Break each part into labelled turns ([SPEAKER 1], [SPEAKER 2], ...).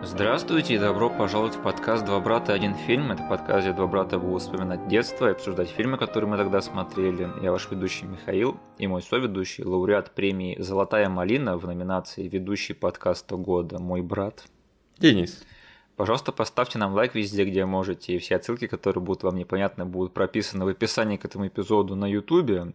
[SPEAKER 1] Здравствуйте и добро пожаловать в подкаст «Два брата. Один фильм». Это подкаст, где два брата будут вспоминать детство и обсуждать фильмы, которые мы тогда смотрели. Я ваш ведущий Михаил и мой соведущий, лауреат премии «Золотая малина» в номинации «Ведущий подкаста года» мой брат.
[SPEAKER 2] Денис.
[SPEAKER 1] Пожалуйста, поставьте нам лайк везде, где можете, и все отсылки, которые будут вам непонятны, будут прописаны в описании к этому эпизоду на YouTube.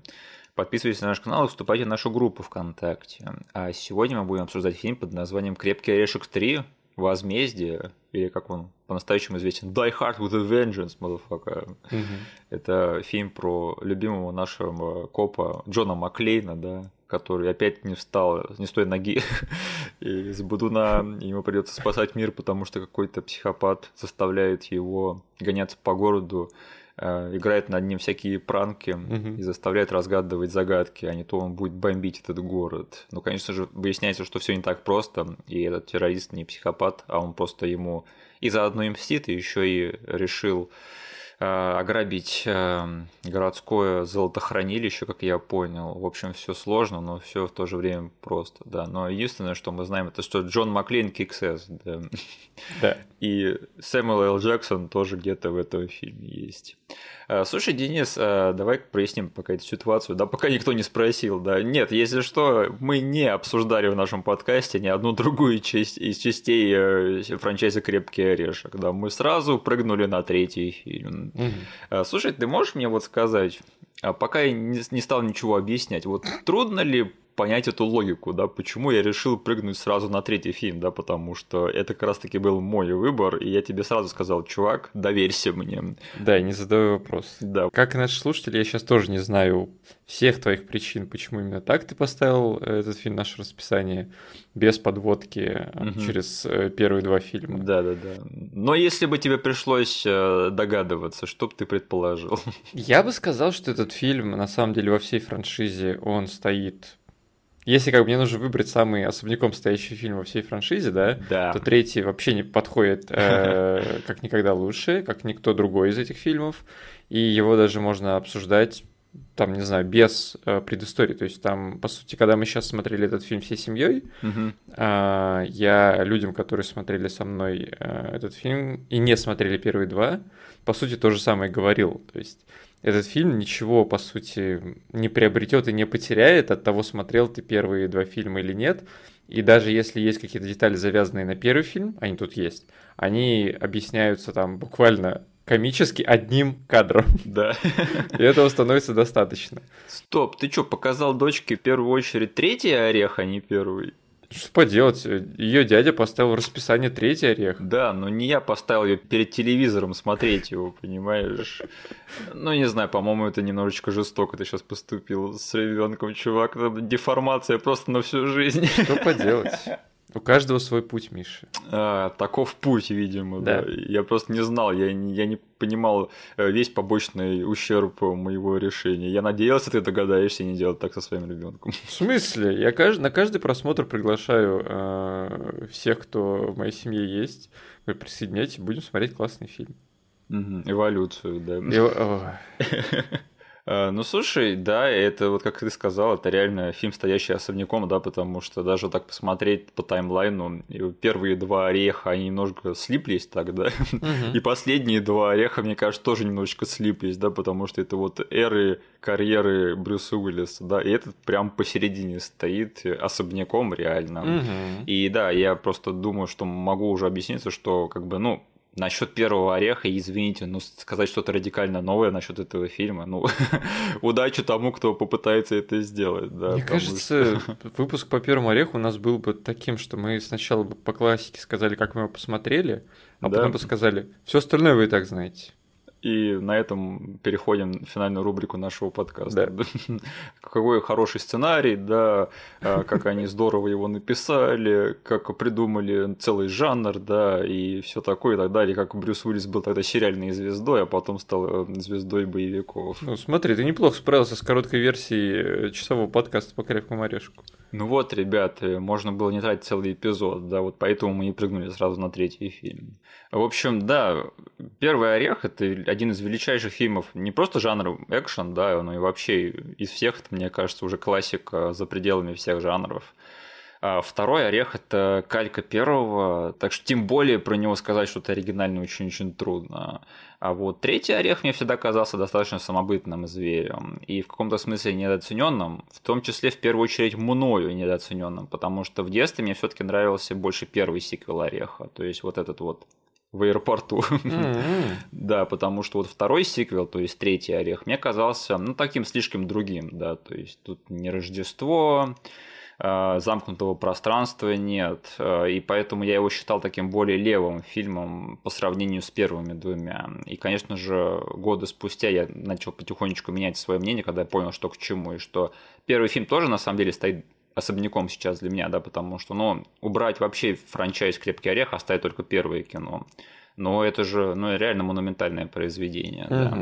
[SPEAKER 1] Подписывайтесь на наш канал и вступайте в нашу группу ВКонтакте. А сегодня мы будем обсуждать фильм под названием «Крепкий орешек 3. Возмездие», или как он по-настоящему известен, Die Hard with a Vengeance, motherfucker. Угу. Это фильм про любимого нашего копа Джона Маклейна, да, который опять не встал не с той ноги из Будуна, ему придется спасать мир, потому что какой-то психопат заставляет его гоняться по городу, играет над ним всякие пранки угу. и заставляет разгадывать загадки, а не то он будет бомбить этот город. Ну, конечно же, выясняется, что все не так просто, и этот террорист не психопат, а он просто ему и заодно и мстит, и еще и решил Э, ограбить эм, городское золотохранилище, как я понял. В общем, все сложно, но все в то же время просто, да. Но единственное, что мы знаем, это что Джон Маклин Киксес, да. да. И Сэмюэл Л. Джексон тоже где-то в этом фильме есть. Э, слушай, Денис, э, давай проясним пока эту ситуацию, да, пока никто не спросил, да. Нет, если что, мы не обсуждали в нашем подкасте ни одну другую часть из частей э, франчайза «Крепкий орешек», да, мы сразу прыгнули на третий фильм. Угу. Слушай, ты можешь мне вот сказать, а пока я не стал ничего объяснять, вот трудно ли понять эту логику, да, почему я решил прыгнуть сразу на третий фильм, да, потому что это как раз-таки был мой выбор, и я тебе сразу сказал, чувак, доверься мне.
[SPEAKER 2] Да, не задавай вопрос. Да. Как и наши слушатели, я сейчас тоже не знаю всех твоих причин, почему именно так ты поставил э, этот фильм наше расписание, без подводки угу. через э, первые два фильма.
[SPEAKER 1] Да, да, да. Но если бы тебе пришлось догадываться, что бы ты предположил?
[SPEAKER 2] Я бы сказал, что этот фильм, на самом деле, во всей франшизе он стоит если как бы мне нужно выбрать самый особняком стоящий фильм во всей франшизе, да, да. то третий вообще не подходит э, как никогда лучше, как никто другой из этих фильмов, и его даже можно обсуждать там, не знаю, без э, предыстории. То есть там, по сути, когда мы сейчас смотрели этот фильм всей семьей, э, я людям, которые смотрели со мной э, этот фильм и не смотрели первые два, по сути, то же самое говорил. То есть этот фильм ничего, по сути, не приобретет и не потеряет от того, смотрел ты первые два фильма или нет. И даже если есть какие-то детали, завязанные на первый фильм, они тут есть, они объясняются там буквально комически одним кадром.
[SPEAKER 1] Да.
[SPEAKER 2] И этого становится достаточно.
[SPEAKER 1] Стоп, ты что, показал дочке в первую очередь третий орех, а не первый?
[SPEAKER 2] Что поделать? Ее дядя поставил в расписание третий орех.
[SPEAKER 1] Да, но не я поставил ее перед телевизором смотреть его, понимаешь? Ну, не знаю, по-моему, это немножечко жестоко ты сейчас поступил с ребенком, чувак. Деформация просто на всю жизнь.
[SPEAKER 2] Что поделать? У каждого свой путь, Миша.
[SPEAKER 1] А, таков путь, видимо, да. да. Я просто не знал, я, я не понимал э, весь побочный ущерб моего решения. Я надеялся, ты догадаешься не делать так со своим ребенком.
[SPEAKER 2] В смысле? Я кажд... на каждый просмотр приглашаю э, всех, кто в моей семье есть. Вы присоединяйтесь, будем смотреть классный фильм.
[SPEAKER 1] Угу, эволюцию, да. Эво... Э, ну, слушай, да, это вот как ты сказал, это реально фильм, стоящий особняком, да, потому что даже так посмотреть по таймлайну, первые два ореха, они немножко слиплись так, да, и последние два ореха, мне кажется, тоже немножечко слиплись, да, потому что это вот эры карьеры Брюса Уиллиса, да, и этот прям посередине стоит особняком реально. И да, я просто думаю, что могу уже объясниться, что как бы, ну, Насчет первого ореха, извините, ну сказать что-то радикально новое насчет этого фильма, ну удачи тому, кто попытается это сделать. Да,
[SPEAKER 2] Мне кажется, что... выпуск по первому ореху у нас был бы таким, что мы сначала бы по классике сказали, как мы его посмотрели, а да. потом бы сказали, все остальное вы и так знаете.
[SPEAKER 1] И на этом переходим в финальную рубрику нашего подкаста. Да. Какой хороший сценарий, да, а, как они здорово его написали, как придумали целый жанр, да, и все такое и так далее. Как Брюс Уиллис был тогда сериальной звездой, а потом стал э, звездой боевиков.
[SPEAKER 2] Ну, смотри, ты неплохо справился с короткой версией э, часового подкаста по крепкому орешку.
[SPEAKER 1] Ну вот, ребят, э, можно было не тратить целый эпизод, да, вот поэтому мы не прыгнули сразу на третий фильм. В общем, да, «Первый орех» — это один из величайших фильмов не просто жанра экшен, да, но и вообще из всех, это, мне кажется, уже классика за пределами всех жанров. А второй орех это калька первого, так что тем более про него сказать что-то оригинальное очень-очень трудно. А вот третий орех мне всегда казался достаточно самобытным зверем и в каком-то смысле недооцененным, в том числе в первую очередь мною недооцененным, потому что в детстве мне все-таки нравился больше первый сиквел ореха, то есть вот этот вот в аэропорту. Mm-hmm. да, потому что вот второй сиквел, то есть третий орех, мне казался, ну, таким слишком другим, да, то есть тут не Рождество, замкнутого пространства нет, э, и поэтому я его считал таким более левым фильмом по сравнению с первыми двумя. И, конечно же, годы спустя я начал потихонечку менять свое мнение, когда я понял, что к чему, и что первый фильм тоже на самом деле стоит особняком сейчас для меня, да, потому что, ну, убрать вообще франчайз «Крепкий орех», оставить только первое кино. Но это же, ну, реально монументальное произведение, да.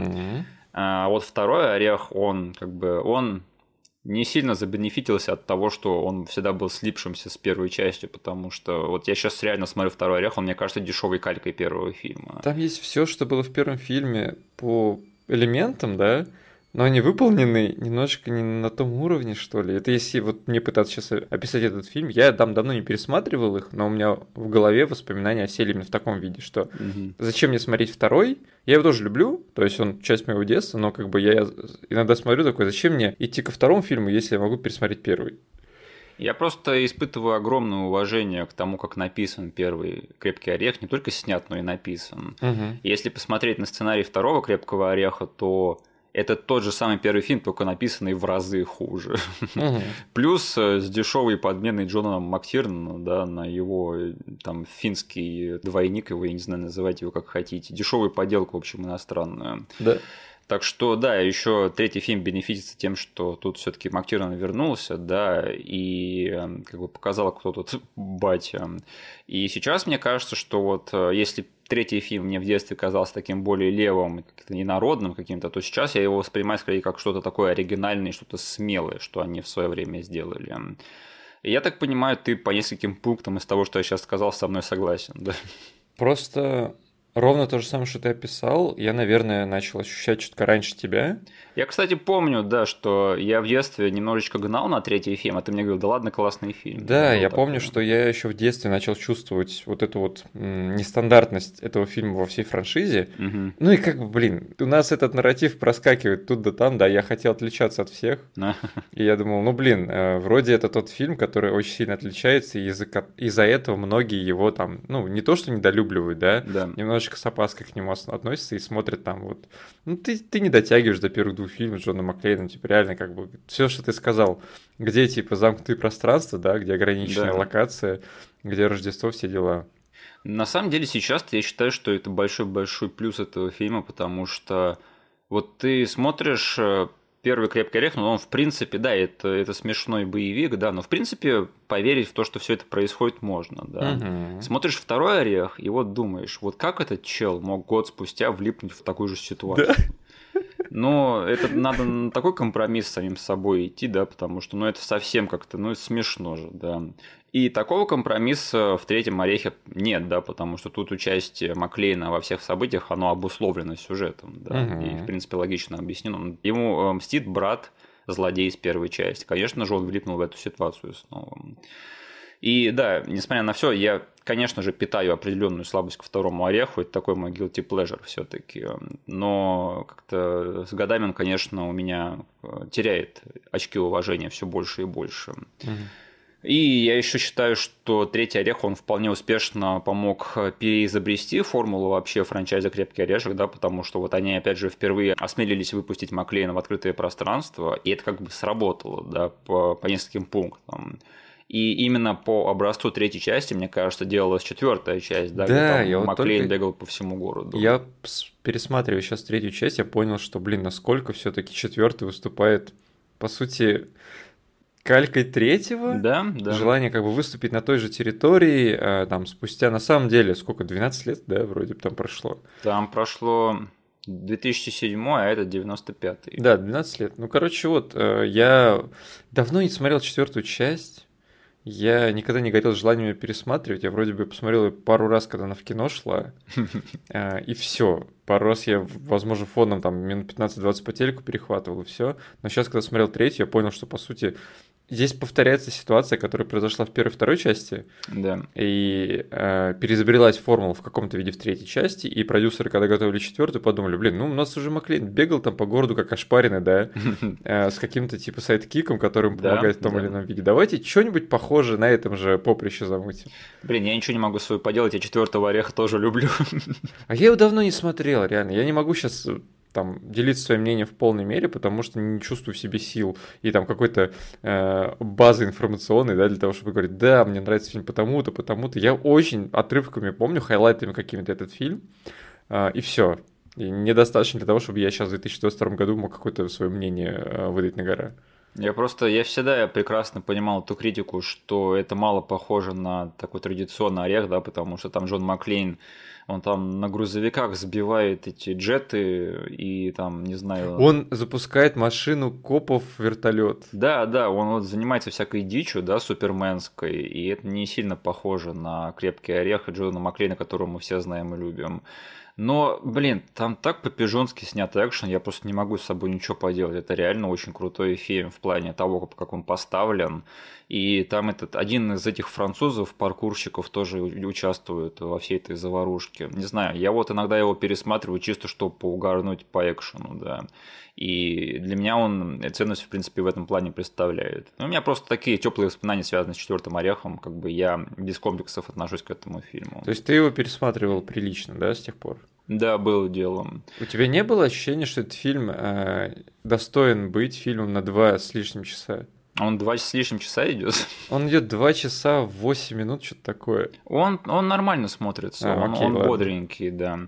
[SPEAKER 1] А вот второй орех, он как бы, он не сильно забенефитился от того, что он всегда был слипшимся с первой частью, потому что вот я сейчас реально смотрю второй орех, он мне кажется дешевой калькой первого фильма.
[SPEAKER 2] Там есть все, что было в первом фильме по элементам, да, но они выполнены немножечко не на том уровне, что ли. Это если вот мне пытаться сейчас описать этот фильм, я там давно не пересматривал их, но у меня в голове воспоминания осели именно в таком виде, что угу. зачем мне смотреть второй? Я его тоже люблю, то есть он часть моего детства, но как бы я иногда смотрю такой, зачем мне идти ко второму фильму, если я могу пересмотреть первый?
[SPEAKER 1] Я просто испытываю огромное уважение к тому, как написан первый крепкий орех, не только снят, но и написан. Угу. Если посмотреть на сценарий второго крепкого ореха, то это тот же самый первый фильм, только написанный в разы хуже. Угу. Плюс э, с дешевой подменой Джона Мактирна, да, на его э, там финский двойник, его, я не знаю, называть его как хотите. Дешевую поделку, в общем, иностранную.
[SPEAKER 2] Да.
[SPEAKER 1] Так что, да, еще третий фильм бенефитится тем, что тут все-таки Мактирон вернулся, да, и эм, как бы показал, кто тут батя. И сейчас мне кажется, что вот э, если третий фильм мне в детстве казался таким более левым, как-то ненародным каким-то, то сейчас я его воспринимаю скорее как что-то такое оригинальное, что-то смелое, что они в свое время сделали. Я так понимаю, ты по нескольким пунктам из того, что я сейчас сказал, со мной согласен, да?
[SPEAKER 2] Просто Ровно то же самое, что ты описал. Я, наверное, начал ощущать чутка раньше тебя.
[SPEAKER 1] Я, кстати, помню, да, что я в детстве немножечко гнал на третий фильм, а ты мне говорил, да ладно, классный фильм.
[SPEAKER 2] Да, я такой. помню, что я еще в детстве начал чувствовать вот эту вот нестандартность этого фильма во всей франшизе. Угу. Ну и как бы, блин, у нас этот нарратив проскакивает тут да там, да, я хотел отличаться от всех. И я думал, ну блин, э, вроде это тот фильм, который очень сильно отличается, и из-за этого многие его там, ну, не то что недолюбливают, да, да. Немножечко с опаской к нему относятся и смотрят там вот, ну ты, ты не дотягиваешь до первых двух фильмов с Джоном Маклейном, типа реально как бы все, что ты сказал, где типа замкнутые пространства, да, где ограниченная да. локация, где Рождество, все дела.
[SPEAKER 1] На самом деле сейчас я считаю, что это большой-большой плюс этого фильма, потому что вот ты смотришь э, первый крепкий орех, но он в принципе, да, это, это смешной боевик, да, но в принципе поверить в то, что все это происходит, можно, да. Угу. Смотришь второй орех, и вот думаешь, вот как этот чел мог год спустя влипнуть в такую же ситуацию? Да. Но это надо на такой компромисс с самим собой идти, да, потому что, ну, это совсем как-то, ну, смешно же, да. И такого компромисса в третьем орехе нет, да, потому что тут участие Маклейна во всех событиях, оно обусловлено сюжетом, да, угу. и, в принципе, логично объяснено. Ему э, мстит брат злодей из первой части. Конечно же, он влипнул в эту ситуацию снова. И да, несмотря на все, я, конечно же, питаю определенную слабость к второму ореху. Это такой мой guilty pleasure все-таки. Но как-то с годами он, конечно, у меня э, теряет очки уважения все больше и больше. Угу. И я еще считаю, что третий орех, он вполне успешно помог переизобрести формулу вообще франчайза «Крепкий орешек», да, потому что вот они, опять же, впервые осмелились выпустить Маклейна в открытое пространство, и это как бы сработало, да, по, по нескольким пунктам. И именно по образцу третьей части, мне кажется, делалась четвертая часть, да,
[SPEAKER 2] да
[SPEAKER 1] где
[SPEAKER 2] там
[SPEAKER 1] Маклейн только... бегал по всему городу.
[SPEAKER 2] Я пересматриваю сейчас третью часть, я понял, что, блин, насколько все-таки четвертый выступает, по сути, калькой третьего.
[SPEAKER 1] Да, да.
[SPEAKER 2] Желание как бы выступить на той же территории, а, там, спустя, на самом деле, сколько, 12 лет, да, вроде бы там прошло?
[SPEAKER 1] Там прошло 2007, а это 95-й.
[SPEAKER 2] Да, 12 лет. Ну, короче, вот, э, я давно не смотрел четвертую часть, я никогда не горел желанием ее пересматривать. Я вроде бы посмотрел ее пару раз, когда она в кино шла. А, и все. Пару раз я, возможно, фоном там минут 15-20 по телеку перехватывал, и все. Но сейчас, когда смотрел третью, я понял, что, по сути, здесь повторяется ситуация, которая произошла в первой и второй части.
[SPEAKER 1] Да.
[SPEAKER 2] И э, переизобрелась формула в каком-то виде в третьей части, и продюсеры, когда готовили четвертую, подумали, блин, ну у нас уже Маклейн бегал там по городу как ошпаренный, да, э, с каким-то типа сайдкиком, который ему помогает в том или ином виде. Давайте что-нибудь похожее на этом же поприще замутим.
[SPEAKER 1] Блин, я ничего не могу свою поделать, я четвертого ореха тоже люблю.
[SPEAKER 2] А я его давно не смотрел, реально. Я не могу сейчас там делиться своим мнением в полной мере, потому что не чувствую в себе сил и там какой-то э, базы информационной, да, для того, чтобы говорить, да, мне нравится фильм потому-то, потому-то. Я очень отрывками помню, хайлайтами какими-то этот фильм, э, и все. И недостаточно для того, чтобы я сейчас в 2022 году мог какое-то свое мнение э, выдать на гора.
[SPEAKER 1] Я просто, я всегда прекрасно понимал ту критику, что это мало похоже на такой традиционный орех, да, потому что там Джон Маклейн он там на грузовиках сбивает эти джеты и там, не знаю...
[SPEAKER 2] Он запускает машину копов в вертолет.
[SPEAKER 1] Да, да, он вот занимается всякой дичью, да, суперменской, и это не сильно похоже на крепкий орех Джона Маклейна, которого мы все знаем и любим. Но, блин, там так по-пижонски снят экшен, я просто не могу с собой ничего поделать. Это реально очень крутой фильм в плане того, как он поставлен. И там этот один из этих французов, паркурщиков, тоже участвует во всей этой заварушке. Не знаю, я вот иногда его пересматриваю чисто, чтобы поугарнуть по экшену, да. И для меня он ценность, в принципе, в этом плане представляет. Но у меня просто такие теплые воспоминания связаны с четвертым орехом, как бы я без комплексов отношусь к этому фильму.
[SPEAKER 2] То есть ты его пересматривал прилично, да, с тех пор?
[SPEAKER 1] Да, было делом.
[SPEAKER 2] У тебя не было ощущения, что этот фильм э, достоин быть фильмом на два с лишним часа?
[SPEAKER 1] Он два с лишним часа идет.
[SPEAKER 2] Он идет два часа восемь минут, что-то такое.
[SPEAKER 1] Он, он нормально смотрится, а, он, окей, он бодренький, да.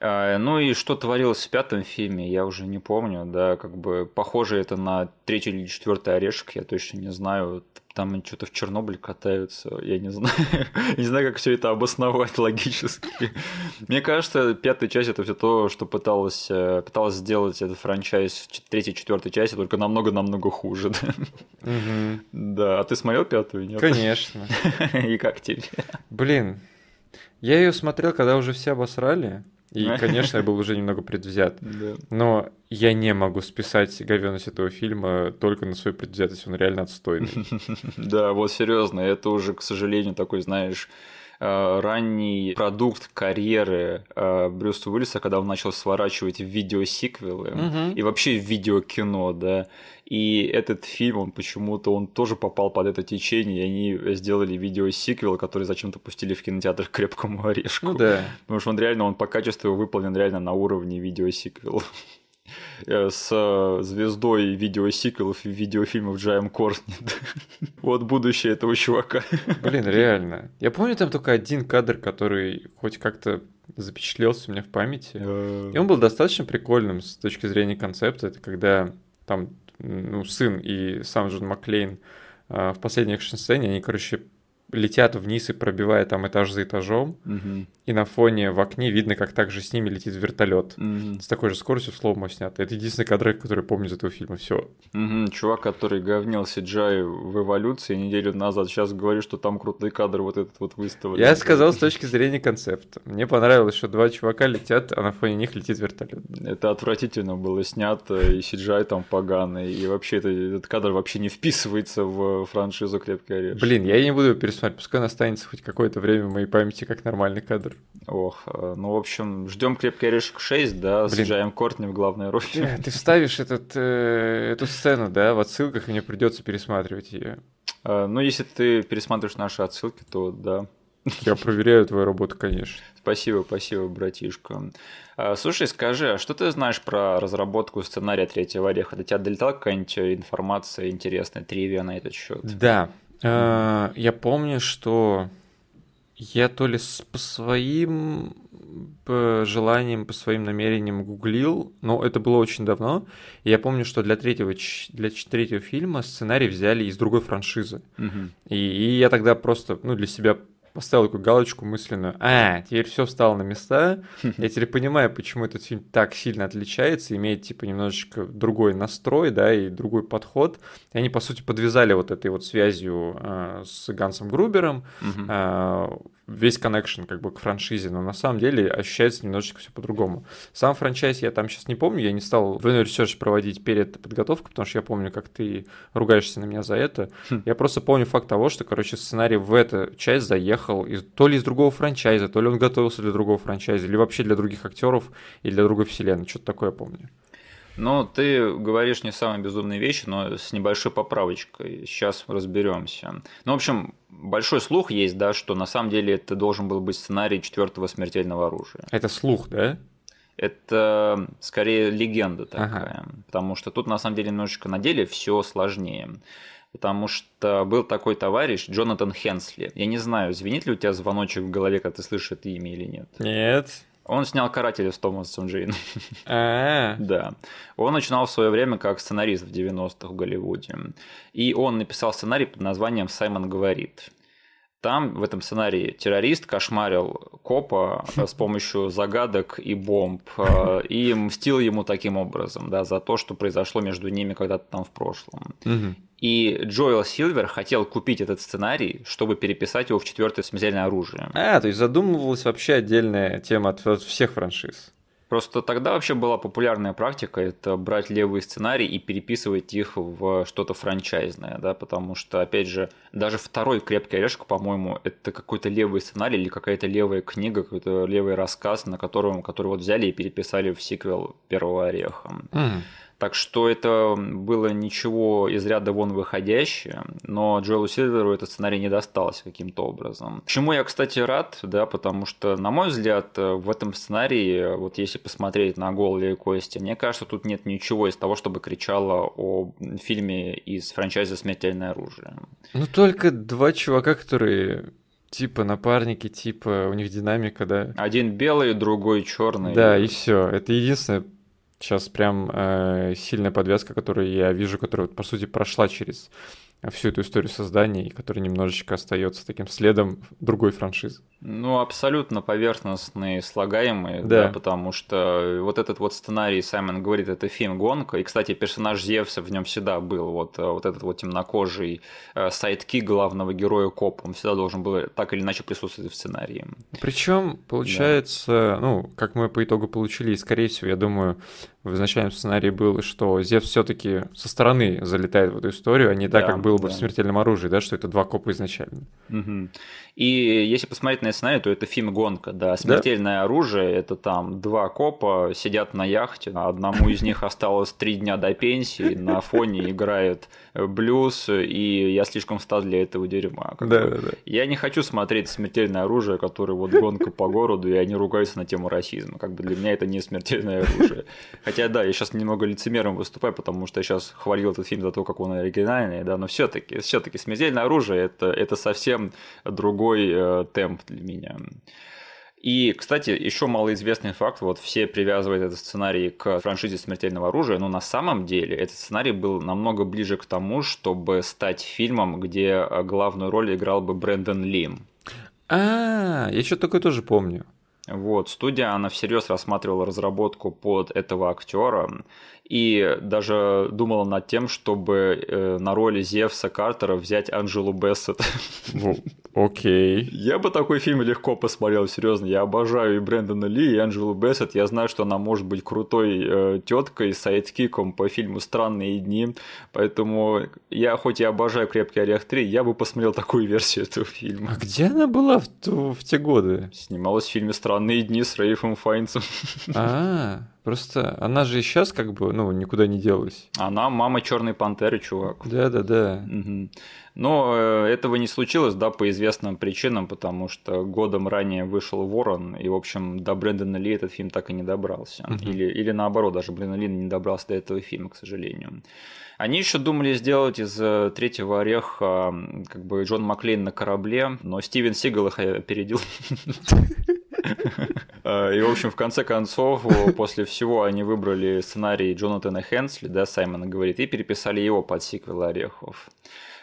[SPEAKER 1] А, ну и что творилось в пятом фильме, я уже не помню, да, как бы похоже это на третий или четвертый орешек, я точно не знаю. Там что-то в Чернобыль катаются, я не знаю, не знаю, как все это обосновать логически. Мне кажется, пятая часть это все то, что пыталась, э, пыталась сделать этот франчайз третьей, четвертой части, только намного-намного хуже. Да? Угу. да, а ты смотрел пятую?
[SPEAKER 2] Нет? Конечно.
[SPEAKER 1] И как тебе?
[SPEAKER 2] Блин, я ее смотрел, когда уже все обосрали. И, конечно, я был уже немного предвзят. Но я не могу списать говенность этого фильма только на свою предвзятость. Он реально отстойный.
[SPEAKER 1] Да, вот серьезно, это уже, к сожалению, такой, знаешь, э, ранний продукт карьеры э, Брюса Уиллиса, когда он начал сворачивать видеосиквелы угу. и вообще видеокино, да. И этот фильм, он почему-то, он тоже попал под это течение, и они сделали видеосиквел, который зачем-то пустили в кинотеатр крепкому орешку.
[SPEAKER 2] Ну да.
[SPEAKER 1] Потому что он реально, он по качеству выполнен реально на уровне видеосиквела с э, звездой видеосиквелов и видеофильмов Джаем Корснет. вот будущее этого чувака.
[SPEAKER 2] Блин, реально. Я помню там только один кадр, который хоть как-то запечатлелся у меня в памяти. Э. И он был достаточно прикольным с точки зрения концепта. Это когда там ну, сын и сам Джон Маклейн в последней экшн-сцене, они, короче, летят вниз и пробивая там этаж за этажом, угу. и на фоне в окне видно, как также с ними летит вертолет угу. с такой же скоростью слоумо снято. Это единственный кадр, который помню из этого фильма. Все.
[SPEAKER 1] Угу. Чувак, который говнил CGI в эволюции неделю назад, сейчас говорит, что там крутые кадры вот этот вот выставлен.
[SPEAKER 2] Я сказал с точки зрения концепта. Мне понравилось, что два чувака летят, а на фоне них летит вертолет.
[SPEAKER 1] Это отвратительно было снято, и CGI там поганый, и вообще это, этот кадр вообще не вписывается в франшизу «Крепкий орешек».
[SPEAKER 2] Блин, я не буду пересмотреть посмотреть, пускай он останется хоть какое-то время в моей памяти как нормальный кадр.
[SPEAKER 1] Ох, э, ну, в общем, ждем крепкий орешек 6, да, Блин. с Джаем Кортни в главной роли.
[SPEAKER 2] Э, ты вставишь этот, э, эту сцену, да, в отсылках, и мне придется пересматривать ее.
[SPEAKER 1] Э, ну, если ты пересматриваешь наши отсылки, то да.
[SPEAKER 2] Я проверяю твою работу, конечно.
[SPEAKER 1] Спасибо, спасибо, братишка. Э, слушай, скажи, а что ты знаешь про разработку сценария третьего ореха? До тебя долетала какая-нибудь информация интересная, тривия на этот счет?
[SPEAKER 2] Да, я помню, что я то ли по своим желаниям, по своим намерениям гуглил, но это было очень давно. И я помню, что для третьего, для третьего фильма сценарий взяли из другой франшизы. Угу. И, и я тогда просто ну, для себя поставил такую галочку мысленную. А, теперь все встало на места. Я теперь понимаю, почему этот фильм так сильно отличается, имеет типа немножечко другой настрой, да, и другой подход. И они, по сути, подвязали вот этой вот связью э, с Гансом Грубером. Э, весь connection как бы к франшизе, но на самом деле ощущается немножечко все по-другому. Сам franchise я там сейчас не помню, я не стал двойной research проводить перед подготовкой, потому что я помню, как ты ругаешься на меня за это. Хм. Я просто помню факт того, что, короче, сценарий в эту часть заехал из, то ли из другого franchise а, то ли он готовился для другого franchise а, или вообще для других актеров, или для другой вселенной, что-то такое помню.
[SPEAKER 1] Ну, ты говоришь не самые безумные вещи, но с небольшой поправочкой. Сейчас разберемся. Ну, в общем, большой слух есть, да, что на самом деле это должен был быть сценарий четвертого смертельного оружия.
[SPEAKER 2] Это слух, да?
[SPEAKER 1] Это скорее легенда такая, ага. потому что тут на самом деле немножечко на деле все сложнее. Потому что был такой товарищ Джонатан Хенсли. Я не знаю, звенит ли у тебя звоночек в голове, когда ты слышишь это имя или нет.
[SPEAKER 2] Нет.
[SPEAKER 1] Он снял «Карателя» с Томасом Джейном. Да. Он начинал в свое время как сценарист в 90-х в Голливуде. И он написал сценарий под названием «Саймон говорит». Там в этом сценарии террорист кошмарил копа с помощью загадок и бомб э, и мстил ему таким образом, да, за то, что произошло между ними когда-то там в прошлом. И Джоэл Силвер хотел купить этот сценарий, чтобы переписать его в четвертое смертельное оружие.
[SPEAKER 2] А, то есть задумывалась вообще отдельная тема от всех франшиз.
[SPEAKER 1] Просто тогда вообще была популярная практика это брать левые сценарии и переписывать их в что-то франчайзное, да, потому что, опять же, даже второй «Крепкий орешек», по-моему, это какой-то левый сценарий или какая-то левая книга, какой-то левый рассказ, на котором, который вот взяли и переписали в сиквел «Первого ореха». Mm. Так что это было ничего из ряда вон выходящее, но Джоэлу Сильверу этот сценарий не достался каким-то образом. Чему я, кстати, рад, да, потому что, на мой взгляд, в этом сценарии, вот если посмотреть на голые кости, мне кажется, тут нет ничего из того, чтобы кричало о фильме из франчайза «Смертельное оружие».
[SPEAKER 2] Ну, только два чувака, которые Типа напарники, типа у них динамика, да.
[SPEAKER 1] Один белый, другой черный.
[SPEAKER 2] Да, и все. Это единственное Сейчас прям э, сильная подвязка, которую я вижу, которая, по сути, прошла через всю эту историю создания и который немножечко остается таким следом другой франшизы.
[SPEAKER 1] Ну, абсолютно поверхностные, слагаемые, да. да, потому что вот этот вот сценарий, Саймон говорит, это фильм «Гонка», и, кстати, персонаж Зевса в нем всегда был, вот, вот этот вот темнокожий э, сайдки главного героя Коп, он всегда должен был так или иначе присутствовать в сценарии.
[SPEAKER 2] Причем, получается, да. ну, как мы по итогу получили, и, скорее всего, я думаю, в изначальном сценарии было, что Зевс все таки со стороны залетает в эту историю, а не так, да, как было бы да. в «Смертельном оружии», да, что это два копа изначально.
[SPEAKER 1] Угу. И если посмотреть на сценарий, то это фильм «Гонка», да, «Смертельное да? оружие» — это там два копа сидят на яхте, одному из них осталось три дня до пенсии, на фоне играет блюз, и я слишком стар для этого дерьма.
[SPEAKER 2] Да, да, да.
[SPEAKER 1] Я не хочу смотреть «Смертельное оружие», которое вот гонка по городу, и они ругаются на тему расизма. Как бы для меня это не «Смертельное оружие». Хотя, да, я сейчас немного лицемером выступаю, потому что я сейчас хвалил этот фильм за то, как он оригинальный, да, но все таки все таки «Смертельное оружие» это, — это совсем другой э, темп для меня. И, кстати, еще малоизвестный факт, вот все привязывают этот сценарий к франшизе «Смертельного оружия», но на самом деле этот сценарий был намного ближе к тому, чтобы стать фильмом, где главную роль играл бы Брэндон Лим.
[SPEAKER 2] А, я что-то такое тоже помню.
[SPEAKER 1] Вот, студия, она всерьез рассматривала разработку под этого актера, и даже думала над тем, чтобы э, на роли Зевса Картера взять Анжелу Бессет.
[SPEAKER 2] Ну, окей.
[SPEAKER 1] Я бы такой фильм легко посмотрел, серьезно. Я обожаю и Брэндона Ли, и Анжелу Бессет. Я знаю, что она может быть крутой э, теткой с сайдкиком по фильму «Странные дни». Поэтому я, хоть и обожаю «Крепкий орех 3», я бы посмотрел такую версию этого фильма.
[SPEAKER 2] А где она была в, в те годы?
[SPEAKER 1] Снималась в фильме «Странные дни» с Рейфом Файнцем.
[SPEAKER 2] А, Просто она же и сейчас как бы, ну, никуда не делась.
[SPEAKER 1] Она мама Черной пантеры, чувак.
[SPEAKER 2] Да, да, да.
[SPEAKER 1] Угу. Но э, этого не случилось, да, по известным причинам, потому что годом ранее вышел Ворон, и, в общем, до Брэндона Ли этот фильм так и не добрался. Угу. Или, или наоборот, даже Брэндон Ли не добрался до этого фильма, к сожалению. Они еще думали сделать из э, третьего ореха как бы Джон Маклейн на корабле, но Стивен Сигал их опередил. Э, и, в общем, в конце концов, после всего они выбрали сценарий Джонатана Хенсли, да, Саймона говорит, и переписали его под сиквел «Орехов».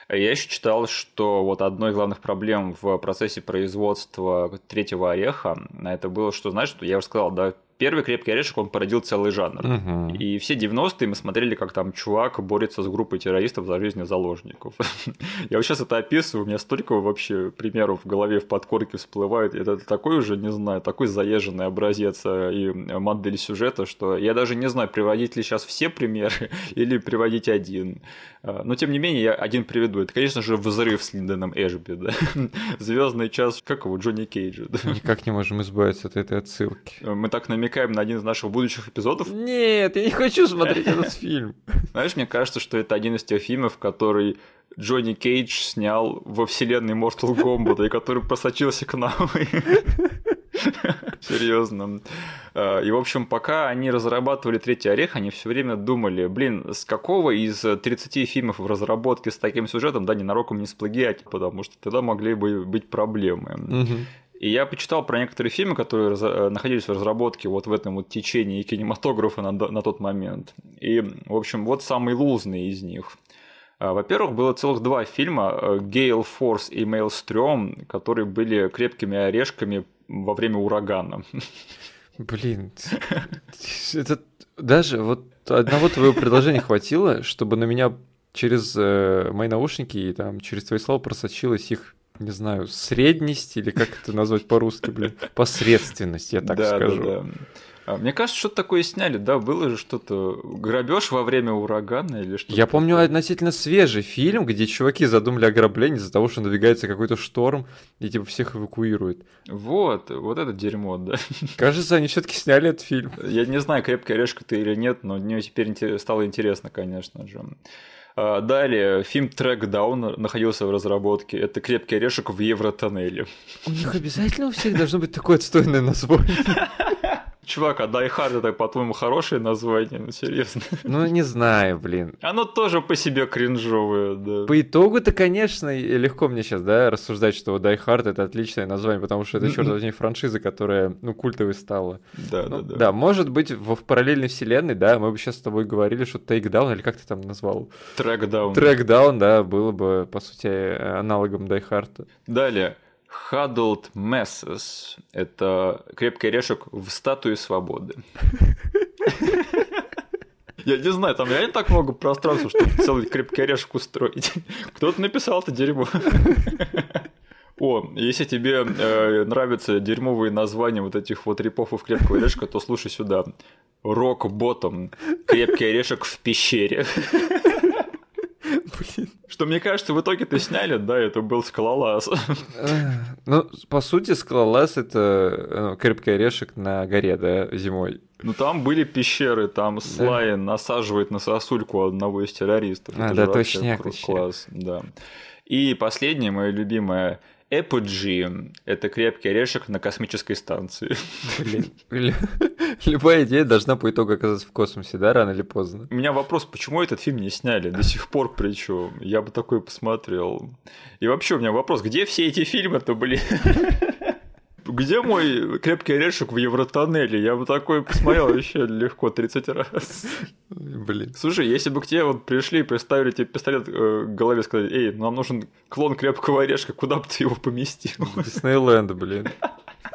[SPEAKER 1] Я еще читал, что вот одной из главных проблем в процессе производства третьего ореха, это было, что, знаешь, что я уже сказал, да, первый крепкий орешек, он породил целый жанр. Угу. И все 90-е мы смотрели, как там чувак борется с группой террористов за жизнь заложников. Я вот сейчас это описываю, у меня столько вообще примеров в голове в подкорке всплывает. Это такой уже, не знаю, такой заезженный образец э, и модель сюжета, что я даже не знаю, приводить ли сейчас все примеры или приводить один. Э, но тем не менее, я один приведу. Это, конечно же, взрыв с Линдоном Эшби, да? Звездный час, как его, Джонни Кейджа. Да?
[SPEAKER 2] Никак не можем избавиться от этой отсылки.
[SPEAKER 1] Э, мы так намекаем на один из наших будущих эпизодов.
[SPEAKER 2] Нет, я не хочу смотреть этот фильм.
[SPEAKER 1] Знаешь, мне кажется, что это один из тех фильмов, который Джонни Кейдж снял во вселенной Mortal Kombat, и который просочился к нам. Серьезно. А, и, в общем, пока они разрабатывали третий орех, они все время думали, блин, с какого из 30 фильмов в разработке с таким сюжетом, да, ненароком не сплагиать, потому что тогда могли бы быть проблемы. И я почитал про некоторые фильмы, которые э, находились в разработке вот в этом вот течении кинематографа на, на тот момент. И, в общем, вот самый лузный из них. А, во-первых, было целых два фильма «Гейл Форс» и «Мейлстрём», которые были крепкими орешками во время урагана.
[SPEAKER 2] Блин, это даже вот одного твоего предложения хватило, чтобы на меня через э, мои наушники и там через твои слова просочилась их, не знаю, средность или как это назвать по-русски, блин, посредственность, я так да, скажу. Да, да.
[SPEAKER 1] Мне кажется, что-то такое сняли, да? Было же что-то грабеж во время урагана или что-то.
[SPEAKER 2] Я помню такое. относительно свежий фильм, где чуваки задумали ограбление из-за того, что надвигается какой-то шторм и типа всех эвакуирует.
[SPEAKER 1] Вот, вот это дерьмо, да.
[SPEAKER 2] Кажется, они все-таки сняли этот фильм.
[SPEAKER 1] Я не знаю, крепкая орешка ты или нет, но мне теперь стало интересно, конечно же. А, далее, фильм «Трек Даун» находился в разработке. Это «Крепкий орешек в Евротоннеле».
[SPEAKER 2] У них обязательно у всех должно быть такое отстойное название.
[SPEAKER 1] Чувак, а Die Hard это, по-твоему, хорошее название? Ну, серьезно.
[SPEAKER 2] Ну, не знаю, блин.
[SPEAKER 1] Оно тоже по себе кринжовое, да.
[SPEAKER 2] По итогу-то, конечно, легко мне сейчас, да, рассуждать, что Die Hard это отличное название, потому что это, черт возьми, франшиза, которая, ну, культовой стала.
[SPEAKER 1] Да, ну, да, да.
[SPEAKER 2] Да, может быть, в, в параллельной вселенной, да, мы бы сейчас с тобой говорили, что Takedown, или как ты там назвал?
[SPEAKER 1] Trackdown.
[SPEAKER 2] Trackdown, да, было бы, по сути, аналогом Die Hard.
[SPEAKER 1] Далее. Huddled Messes. Это крепкий орешек в статуе свободы. Я не знаю, там реально так много пространства, чтобы целый крепкий орешек устроить. Кто-то написал это дерьмо. О, если тебе э, нравятся дерьмовые названия вот этих вот репофов крепкого орешка, то слушай сюда. Рок-ботом. Крепкий орешек в пещере. Блин. Что мне кажется, в итоге-то сняли, да, это был скалолаз.
[SPEAKER 2] Ну, по сути, скалолаз это ну, крепкий орешек на горе, да, зимой.
[SPEAKER 1] Ну там были пещеры, там Слайн насаживает на сосульку одного из террористов.
[SPEAKER 2] А, да, точняк.
[SPEAKER 1] Класс, да. И последнее, мое любимое, Apogee — это крепкий орешек на космической станции.
[SPEAKER 2] Любая идея должна по итогу оказаться в космосе, да, рано или поздно?
[SPEAKER 1] У меня вопрос, почему этот фильм не сняли до сих пор причем? Я бы такой посмотрел. И вообще у меня вопрос, где все эти фильмы-то были? где мой крепкий орешек в Евротоннеле? Я бы такой посмотрел еще легко 30 раз.
[SPEAKER 2] Блин.
[SPEAKER 1] Слушай, если бы к тебе вот пришли и представили тебе пистолет э, к голове, сказали, эй, нам нужен клон крепкого орешка, куда бы ты его поместил?
[SPEAKER 2] Диснейленд, блин.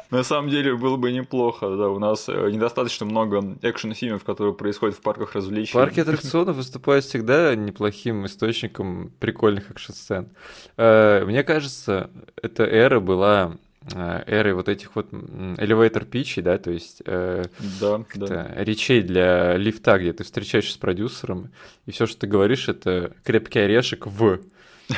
[SPEAKER 1] На самом деле было бы неплохо, да, у нас э, недостаточно много экшн-фильмов, которые происходят в парках развлечений.
[SPEAKER 2] Парки аттракционов выступают всегда неплохим источником прикольных экшн-сцен. Э, мне кажется, эта эра была эры вот этих вот elevator pitch, да, то есть
[SPEAKER 1] э, да,
[SPEAKER 2] да. речей для лифта, где ты встречаешься с продюсером, и все, что ты говоришь, это крепкий орешек в.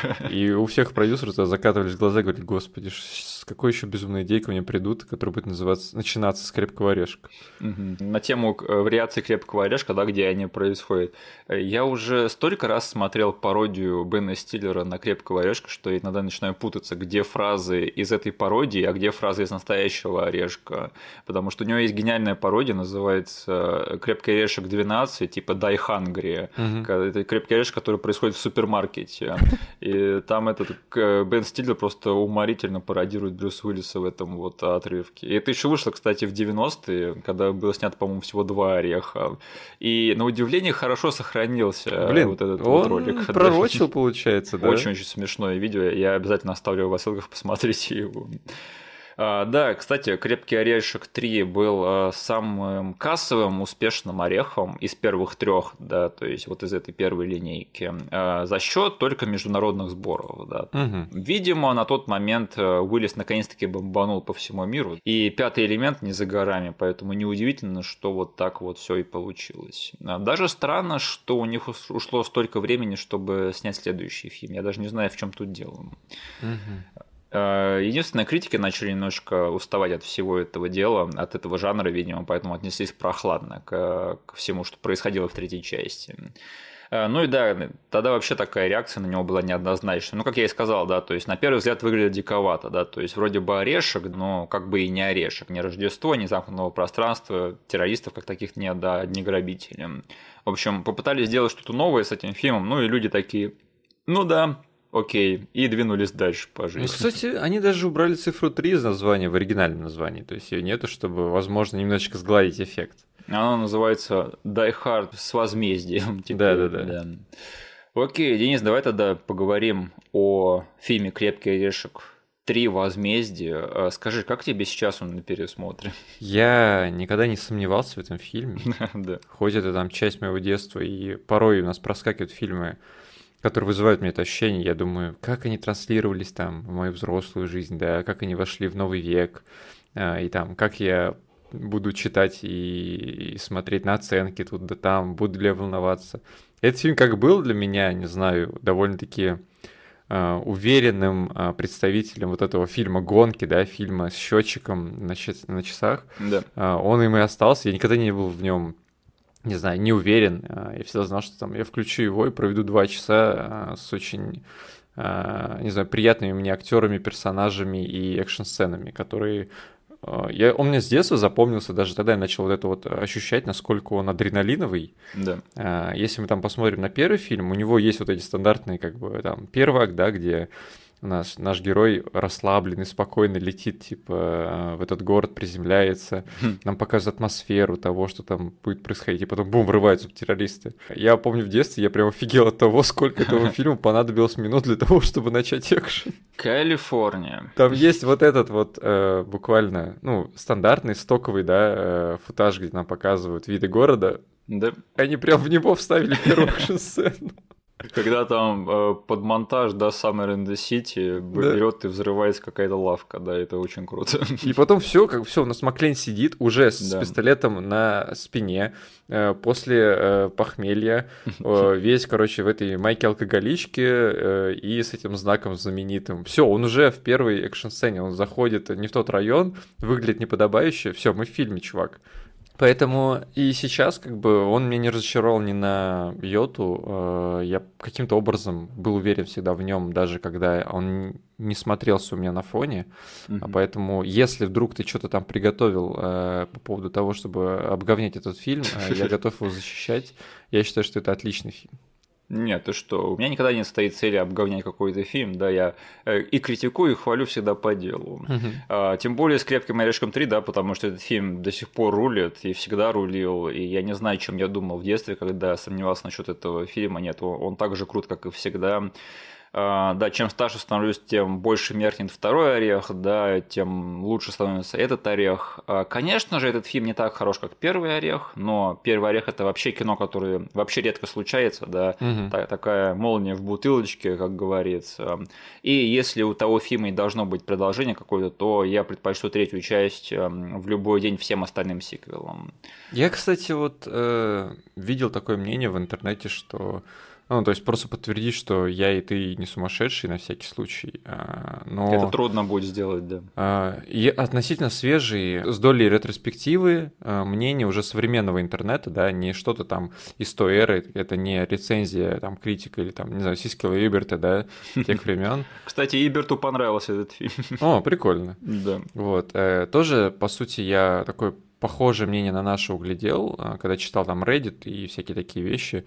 [SPEAKER 2] И у всех продюсеров закатывались глаза и говорили, господи, с какой еще безумной идеей ко мне придут, которая будет называться, начинаться с крепкого орешка.
[SPEAKER 1] Угу. На тему э, вариации крепкого орешка, да, где они происходят. Э, я уже столько раз смотрел пародию Бена Стиллера на крепкого орешка, что я иногда начинаю путаться, где фразы из этой пародии, а где фразы из настоящего орешка. Потому что у него есть гениальная пародия, называется э, «Крепкий орешек 12», типа «Die Hungry». Угу. Это крепкий орешек, который происходит в супермаркете. И там этот Бен Стиллер просто уморительно пародирует Брюс Уиллиса в этом вот отрывке. И это еще вышло, кстати, в 90-е, когда было снято, по-моему, всего два ореха. И на удивление хорошо сохранился
[SPEAKER 2] Блин,
[SPEAKER 1] вот этот
[SPEAKER 2] он
[SPEAKER 1] вот ролик.
[SPEAKER 2] пророчил, получается, да?
[SPEAKER 1] Очень-очень смешное видео. Я обязательно оставлю в ссылках, посмотрите его. А, да, кстати, «Крепкий орешек 3» был а, самым кассовым успешным орехом из первых трех, да, то есть вот из этой первой линейки, а, за счет только международных сборов, да. Угу. Видимо, на тот момент Уиллис наконец-таки бомбанул по всему миру, и пятый элемент не за горами, поэтому неудивительно, что вот так вот все и получилось. Даже странно, что у них ушло столько времени, чтобы снять следующий фильм. Я даже не знаю, в чем тут дело. Угу. Э, единственное, критики начали немножко уставать от всего этого дела, от этого жанра, видимо, поэтому отнеслись прохладно к, к всему, что происходило в третьей части. Э, ну и да, тогда вообще такая реакция на него была неоднозначная. Ну, как я и сказал, да, то есть на первый взгляд выглядит диковато, да, то есть вроде бы орешек, но как бы и не орешек, не Рождество, не замкнутого пространства, террористов как таких нет, да, одни грабители. В общем, попытались сделать что-то новое с этим фильмом, ну и люди такие, ну да, окей, и двинулись дальше по жизни. Ну,
[SPEAKER 2] кстати, они даже убрали цифру 3 из названия в оригинальном названии, то есть ее нету, чтобы, возможно, немножечко сгладить эффект.
[SPEAKER 1] Оно называется Die Hard с возмездием.
[SPEAKER 2] Да-да-да. Да.
[SPEAKER 1] Окей, Денис, давай тогда поговорим о фильме «Крепкий орешек Три возмездия. А скажи, как тебе сейчас он на пересмотре?
[SPEAKER 2] Я никогда не сомневался в этом фильме. да. Хоть это там часть моего детства, и порой у нас проскакивают фильмы, которые вызывают мне это ощущение, я думаю, как они транслировались там в мою взрослую жизнь, да, как они вошли в новый век, а, и там, как я буду читать и, и смотреть на оценки тут да там, буду ли я волноваться. Этот фильм как был для меня, не знаю, довольно-таки э, уверенным э, представителем вот этого фильма «Гонки», да, фильма с счетчиком на, на часах.
[SPEAKER 1] Да.
[SPEAKER 2] Э, он им и остался, я никогда не был в нем не знаю, не уверен. А, я всегда знал, что там я включу его и проведу два часа а, с очень, а, не знаю, приятными мне актерами, персонажами и экшн-сценами, которые я, он мне с детства запомнился, даже тогда я начал вот это вот ощущать, насколько он адреналиновый.
[SPEAKER 1] Да.
[SPEAKER 2] Если мы там посмотрим на первый фильм, у него есть вот эти стандартные, как бы, там, первый акт, да, где наш, наш герой расслабленный, спокойно летит, типа, э, в этот город приземляется, хм. нам показывают атмосферу того, что там будет происходить, и потом, бум, врываются террористы. Я помню в детстве, я прям офигел от того, сколько этого фильма понадобилось минут для того, чтобы начать экшен.
[SPEAKER 1] Калифорния.
[SPEAKER 2] Там есть вот этот вот э, буквально, ну, стандартный, стоковый, да, э, футаж, где нам показывают виды города.
[SPEAKER 1] Да.
[SPEAKER 2] Они прям в него вставили первую экшн-сцену.
[SPEAKER 1] Когда там э, под монтаж, да, Summer in the City берет да. и взрывается какая-то лавка, да, это очень круто.
[SPEAKER 2] И потом все, как все, у нас Маклейн сидит уже с да. пистолетом на спине э, после э, похмелья, э, весь, короче, в этой майке алкоголички э, и с этим знаком знаменитым. Все, он уже в первой экшн-сцене, он заходит не в тот район, выглядит неподобающе, все, мы в фильме, чувак. Поэтому и сейчас как бы он меня не разочаровал ни на йоту. Э, я каким-то образом был уверен всегда в нем, даже когда он не смотрелся у меня на фоне. Mm-hmm. Поэтому если вдруг ты что-то там приготовил э, по поводу того, чтобы обговнять этот фильм, э, я готов его защищать. Я считаю, что это отличный фильм.
[SPEAKER 1] Нет, ты что, у меня никогда не стоит цели обговнять какой-то фильм, да, я э, и критикую, и хвалю всегда по делу. Uh-huh. А, тем более с «Крепким орешком 3», да, потому что этот фильм до сих пор рулит, и всегда рулил, и я не знаю, чем я думал в детстве, когда сомневался насчет этого фильма, нет, он, он так же крут, как и всегда. А, да, чем старше становлюсь, тем больше меркнет второй орех, да, тем лучше становится этот орех. А, конечно же, этот фильм не так хорош, как первый орех, но первый орех это вообще кино, которое вообще редко случается, да, угу. такая молния в бутылочке, как говорится. И если у того фильма и должно быть продолжение какое-то, то я предпочту третью часть в любой день всем остальным сиквелам.
[SPEAKER 2] Я, кстати, вот э, видел такое мнение в интернете, что ну, то есть просто подтвердить, что я и ты не сумасшедший на всякий случай. А, но...
[SPEAKER 1] Это трудно будет сделать, да.
[SPEAKER 2] А, и относительно свежие, с долей ретроспективы, а, мнение уже современного интернета, да, не что-то там из той эры, это не рецензия, там, критика или там, не знаю, Сискила Иберта, да, тех времен.
[SPEAKER 1] Кстати, Иберту понравился этот фильм.
[SPEAKER 2] О, прикольно.
[SPEAKER 1] Да.
[SPEAKER 2] Вот. Э, тоже, по сути, я такой похожее мнение на наше углядел, когда читал там Reddit и всякие такие вещи.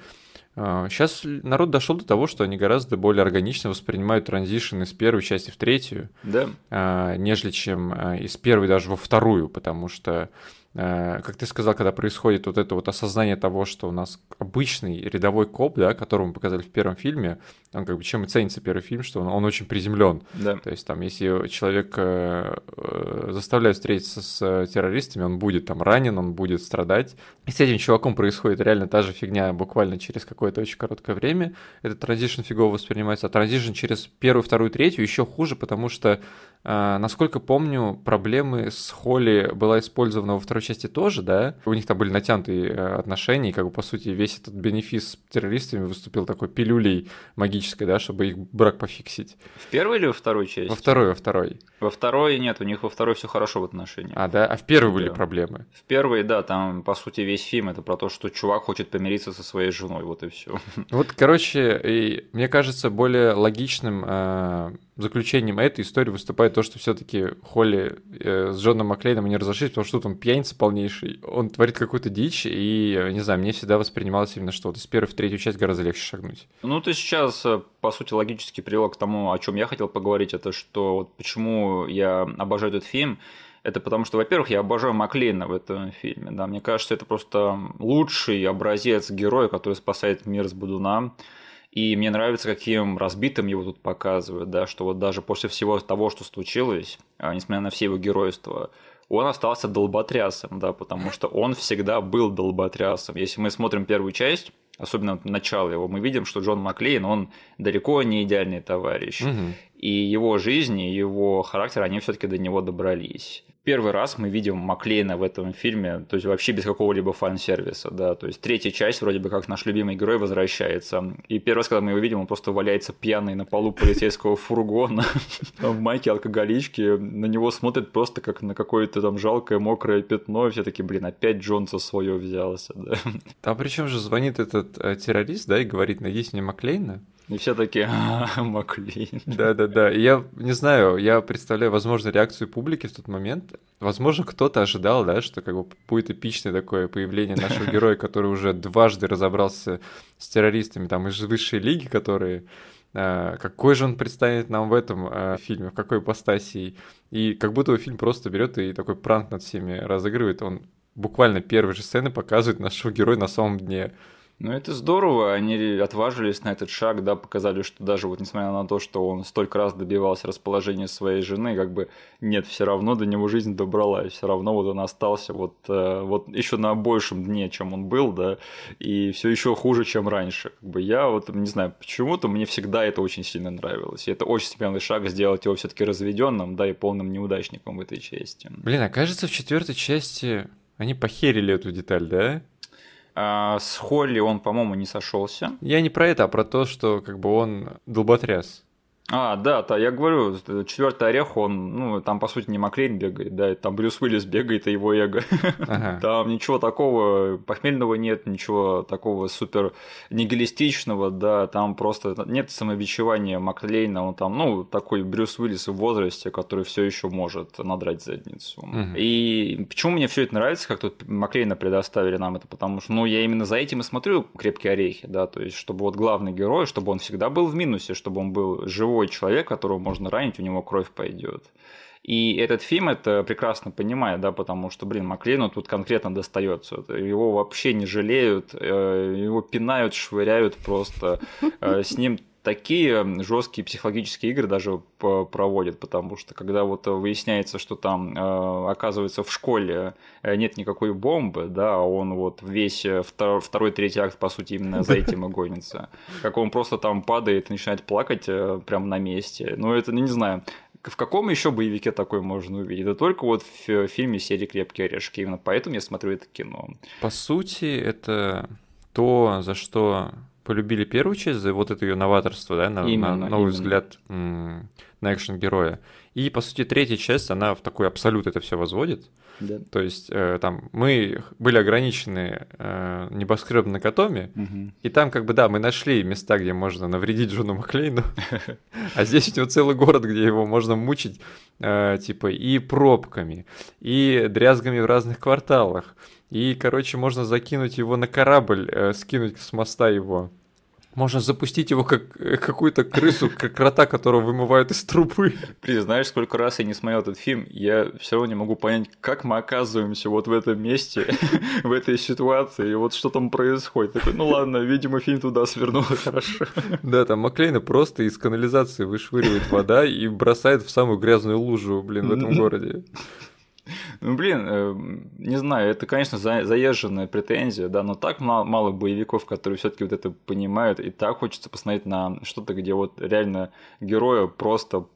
[SPEAKER 2] Сейчас а, народ дошел до того, что они гораздо более органично воспринимают транзишн из первой части в третью,
[SPEAKER 1] да.
[SPEAKER 2] А, нежели чем а, из первой даже во вторую, потому что как ты сказал, когда происходит вот это вот осознание того, что у нас обычный рядовой коп, да, которого мы показали в первом фильме, он как бы чем и ценится первый фильм, что он, он очень приземлен.
[SPEAKER 1] Да.
[SPEAKER 2] То есть там, если человек э, э, заставляет встретиться с террористами, он будет там ранен, он будет страдать. И с этим чуваком происходит реально та же фигня буквально через какое-то очень короткое время. Этот транзишн фигово воспринимается, а транзишн через первую, вторую, третью еще хуже, потому что насколько помню, проблемы с Холли была использована во второй части тоже, да? У них там были натянутые э, отношения, и как бы, по сути, весь этот бенефис с террористами выступил такой пилюлей магической, да, чтобы их брак пофиксить.
[SPEAKER 1] В первой или во второй части?
[SPEAKER 2] Во второй, во второй.
[SPEAKER 1] Во второй нет, у них во второй все хорошо в отношениях.
[SPEAKER 2] А, да? А в первой да. были проблемы?
[SPEAKER 1] В первой, да, там, по сути, весь фильм это про то, что чувак хочет помириться со своей женой, вот и все.
[SPEAKER 2] Вот, короче, и, мне кажется, более логичным э, заключением этой истории выступает то, что все-таки Холли э, с Джоном Маклейном не разошлись, потому что тут он пьяница полнейший, он творит какую-то дичь, и, э, не знаю, мне всегда воспринималось именно, что вот из первой в третью часть гораздо легче шагнуть.
[SPEAKER 1] Ну, ты сейчас, э, по сути, логически привел к тому, о чем я хотел поговорить, это что вот почему я обожаю этот фильм, это потому что, во-первых, я обожаю Маклейна в этом фильме. Да, мне кажется, это просто лучший образец героя, который спасает мир с Будуна. И мне нравится, каким разбитым его тут показывают, да, что вот даже после всего того, что случилось, а, несмотря на все его геройства, он остался долботрясом, да, потому что он всегда был долботрясом. Если мы смотрим первую часть, особенно начало его, мы видим, что Джон Маклейн, он далеко не идеальный товарищ. Угу. И его жизнь, и его характер, они все-таки до него добрались первый раз мы видим Маклейна в этом фильме, то есть вообще без какого-либо фан-сервиса, да, то есть третья часть вроде бы как наш любимый герой возвращается, и первый раз, когда мы его видим, он просто валяется пьяный на полу полицейского фургона в майке алкоголички, на него смотрят просто как на какое-то там жалкое мокрое пятно, и все таки блин, опять Джонса свое взялся, да.
[SPEAKER 2] Там причем же звонит этот э, террорист, да, и говорит, найдите мне Маклейна,
[SPEAKER 1] и все таки Маклин.
[SPEAKER 2] Да-да-да. Я не знаю, я представляю, возможно, реакцию публики в тот момент. Возможно, кто-то ожидал, да, что как бы будет эпичное такое появление нашего героя, который уже дважды разобрался с террористами там из высшей лиги, которые а, какой же он представит нам в этом а, фильме, в какой ипостасии. И как будто фильм просто берет и такой пранк над всеми разыгрывает. Он буквально первые же сцены показывает нашего героя на самом дне.
[SPEAKER 1] Ну, это здорово, они отважились на этот шаг, да, показали, что даже вот несмотря на то, что он столько раз добивался расположения своей жены, как бы нет, все равно до него жизнь добралась, все равно вот он остался вот, э, вот еще на большем дне, чем он был, да, и все еще хуже, чем раньше. Как бы я вот не знаю, почему-то мне всегда это очень сильно нравилось. И это очень смелый шаг сделать его все-таки разведенным, да, и полным неудачником в этой части.
[SPEAKER 2] Блин, а кажется, в четвертой части они похерили эту деталь, да?
[SPEAKER 1] А с Холли он, по-моему, не сошелся.
[SPEAKER 2] Я не про это, а про то, что как бы он долботряс.
[SPEAKER 1] А, да, да, я говорю, четвертый орех, он, ну, там, по сути, не Маклейн бегает, да, там Брюс Уиллис бегает, и его эго. Ага. Там ничего такого похмельного нет, ничего такого супер нигилистичного, да, там просто нет самобичевания Маклейна, он там, ну, такой Брюс Уиллис в возрасте, который все еще может надрать задницу. Угу. И почему мне все это нравится, как тут Маклейна предоставили нам это, потому что, ну, я именно за этим и смотрю «Крепкие орехи», да, то есть, чтобы вот главный герой, чтобы он всегда был в минусе, чтобы он был живой живой человек, которого можно ранить, у него кровь пойдет. И этот фильм это прекрасно понимает, да, потому что, блин, Маклейну тут конкретно достается. Его вообще не жалеют, э, его пинают, швыряют просто. Э, с ним такие жесткие психологические игры даже проводят, потому что когда вот выясняется, что там, э, оказывается, в школе э, нет никакой бомбы, да, а он вот весь второй, второй третий акт, по сути, именно за этим и гонится. Как он просто там падает и начинает плакать э, прямо на месте. Ну, это, не знаю, в каком еще боевике такой можно увидеть? Это только вот в фильме серии «Крепкие орешки». Именно поэтому я смотрю это кино.
[SPEAKER 2] По сути, это то, за что полюбили первую часть за вот это ее новаторство, да, на, именно, на новый именно. взгляд на экшен-героя. И, по сути, третья часть, она в такой абсолют это все возводит. Да. То есть, э, там, мы были ограничены э, небоскребом на Котоме, угу. и там, как бы, да, мы нашли места, где можно навредить Джону Маклейну, а здесь у него целый город, где его можно мучить, э, типа, и пробками, и дрязгами в разных кварталах, и, короче, можно закинуть его на корабль, э, скинуть с моста его. Можно запустить его как э, какую-то крысу, как крота, которого вымывают из трубы.
[SPEAKER 1] Блин, знаешь, сколько раз я не смотрел этот фильм, я все равно не могу понять, как мы оказываемся вот в этом месте, в этой ситуации, и вот что там происходит. Такой, ну ладно, видимо, фильм туда свернул, хорошо.
[SPEAKER 2] Да, там Маклейна просто из канализации вышвыривает вода и бросает в самую грязную лужу, блин, в этом городе.
[SPEAKER 1] Ну, блин, э, не знаю, это, конечно, заезженная претензия, да, но так мало, боевиков, которые все таки вот это понимают, и так хочется посмотреть на что-то, где вот реально героя просто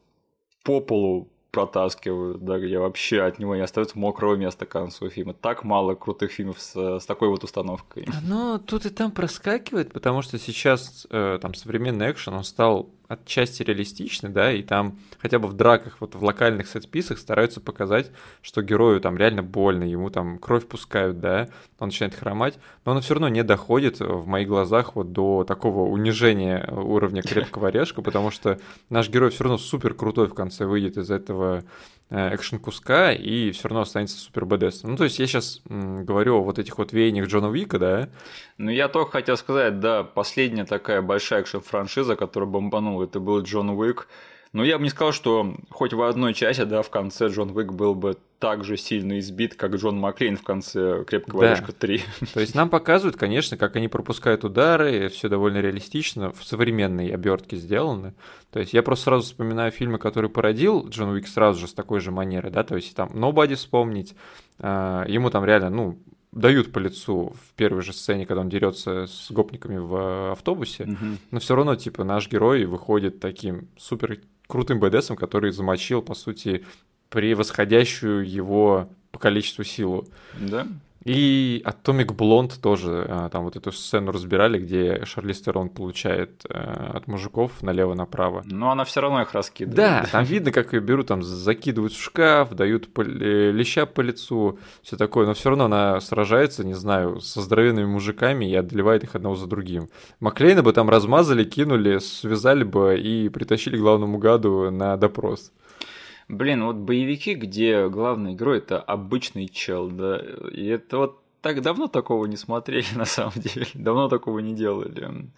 [SPEAKER 1] по полу протаскивают, да, где вообще от него не остается мокрого места к концу фильма. Так мало крутых фильмов с, с такой вот установкой.
[SPEAKER 2] Но тут и там проскакивает, потому что сейчас э, там современный экшен, он стал отчасти реалистичны, да, и там хотя бы в драках, вот в локальных сетписах стараются показать, что герою там реально больно, ему там кровь пускают, да, он начинает хромать, но он все равно не доходит в моих глазах вот до такого унижения уровня крепкого орешка, потому что наш герой все равно супер крутой в конце выйдет из этого Э, экшен куска и все равно останется супер БДС. Ну, то есть я сейчас говорю о вот этих вот веяниях Джона Уика, да?
[SPEAKER 1] Ну, я только хотел сказать, да, последняя такая большая экшен-франшиза, которая бомбанула, это был Джон Уик. Но я бы не сказал, что хоть в одной части, да, в конце Джон Уик был бы так же сильно избит, как Джон Маклейн в конце «Крепкого да. орешка 3».
[SPEAKER 2] То есть нам показывают, конечно, как они пропускают удары, все довольно реалистично, в современной обертке сделано. То есть я просто сразу вспоминаю фильмы, которые породил Джон Уик сразу же с такой же манерой, да, то есть там «Nobody» вспомнить, а, ему там реально, ну, дают по лицу в первой же сцене, когда он дерется с гопниками в автобусе, угу. но все равно, типа, наш герой выходит таким супер крутым БДСом, который замочил, по сути, превосходящую его по количеству силу.
[SPEAKER 1] Да.
[SPEAKER 2] И Atomic Blonde тоже, а, там вот эту сцену разбирали, где Шарли Стерон получает э, от мужиков налево-направо.
[SPEAKER 1] Но она все равно их раскидывает.
[SPEAKER 2] Да, там видно, как ее берут, там закидывают в шкаф, дают по, э, леща по лицу, все такое, но все равно она сражается, не знаю, со здоровенными мужиками и отливает их одного за другим. Маклейна бы там размазали, кинули, связали бы и притащили главному гаду на допрос.
[SPEAKER 1] Блин, вот боевики, где главный герой это обычный чел, да, и это вот так давно такого не смотрели, на самом деле. Давно такого не делали.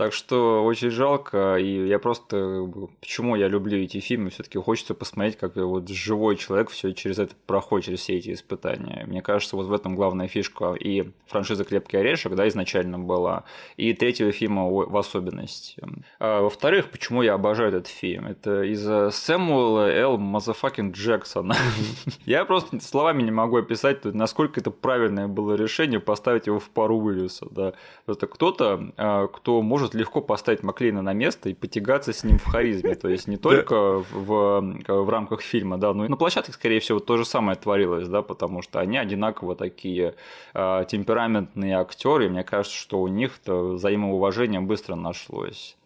[SPEAKER 1] Так что очень жалко, и я просто... Почему я люблю эти фильмы? все таки хочется посмотреть, как вот живой человек все через это проходит, через все эти испытания. Мне кажется, вот в этом главная фишка и франшиза «Крепкий орешек», да, изначально была, и третьего фильма в особенности. А, во-вторых, почему я обожаю этот фильм? Это из-за Сэмуэла Л. motherfuckin' Джексона. Я просто словами не могу описать, насколько это правильное было решение поставить его в пару Уиллиса, да. Это кто-то, а, кто может может легко поставить Маклейна на место и потягаться с ним в харизме. То есть не только в, в рамках фильма, да, но и на площадке, скорее всего, то же самое творилось, да, потому что они одинаково такие э, темпераментные актеры. Мне кажется, что у них-то взаимоуважение быстро нашлось.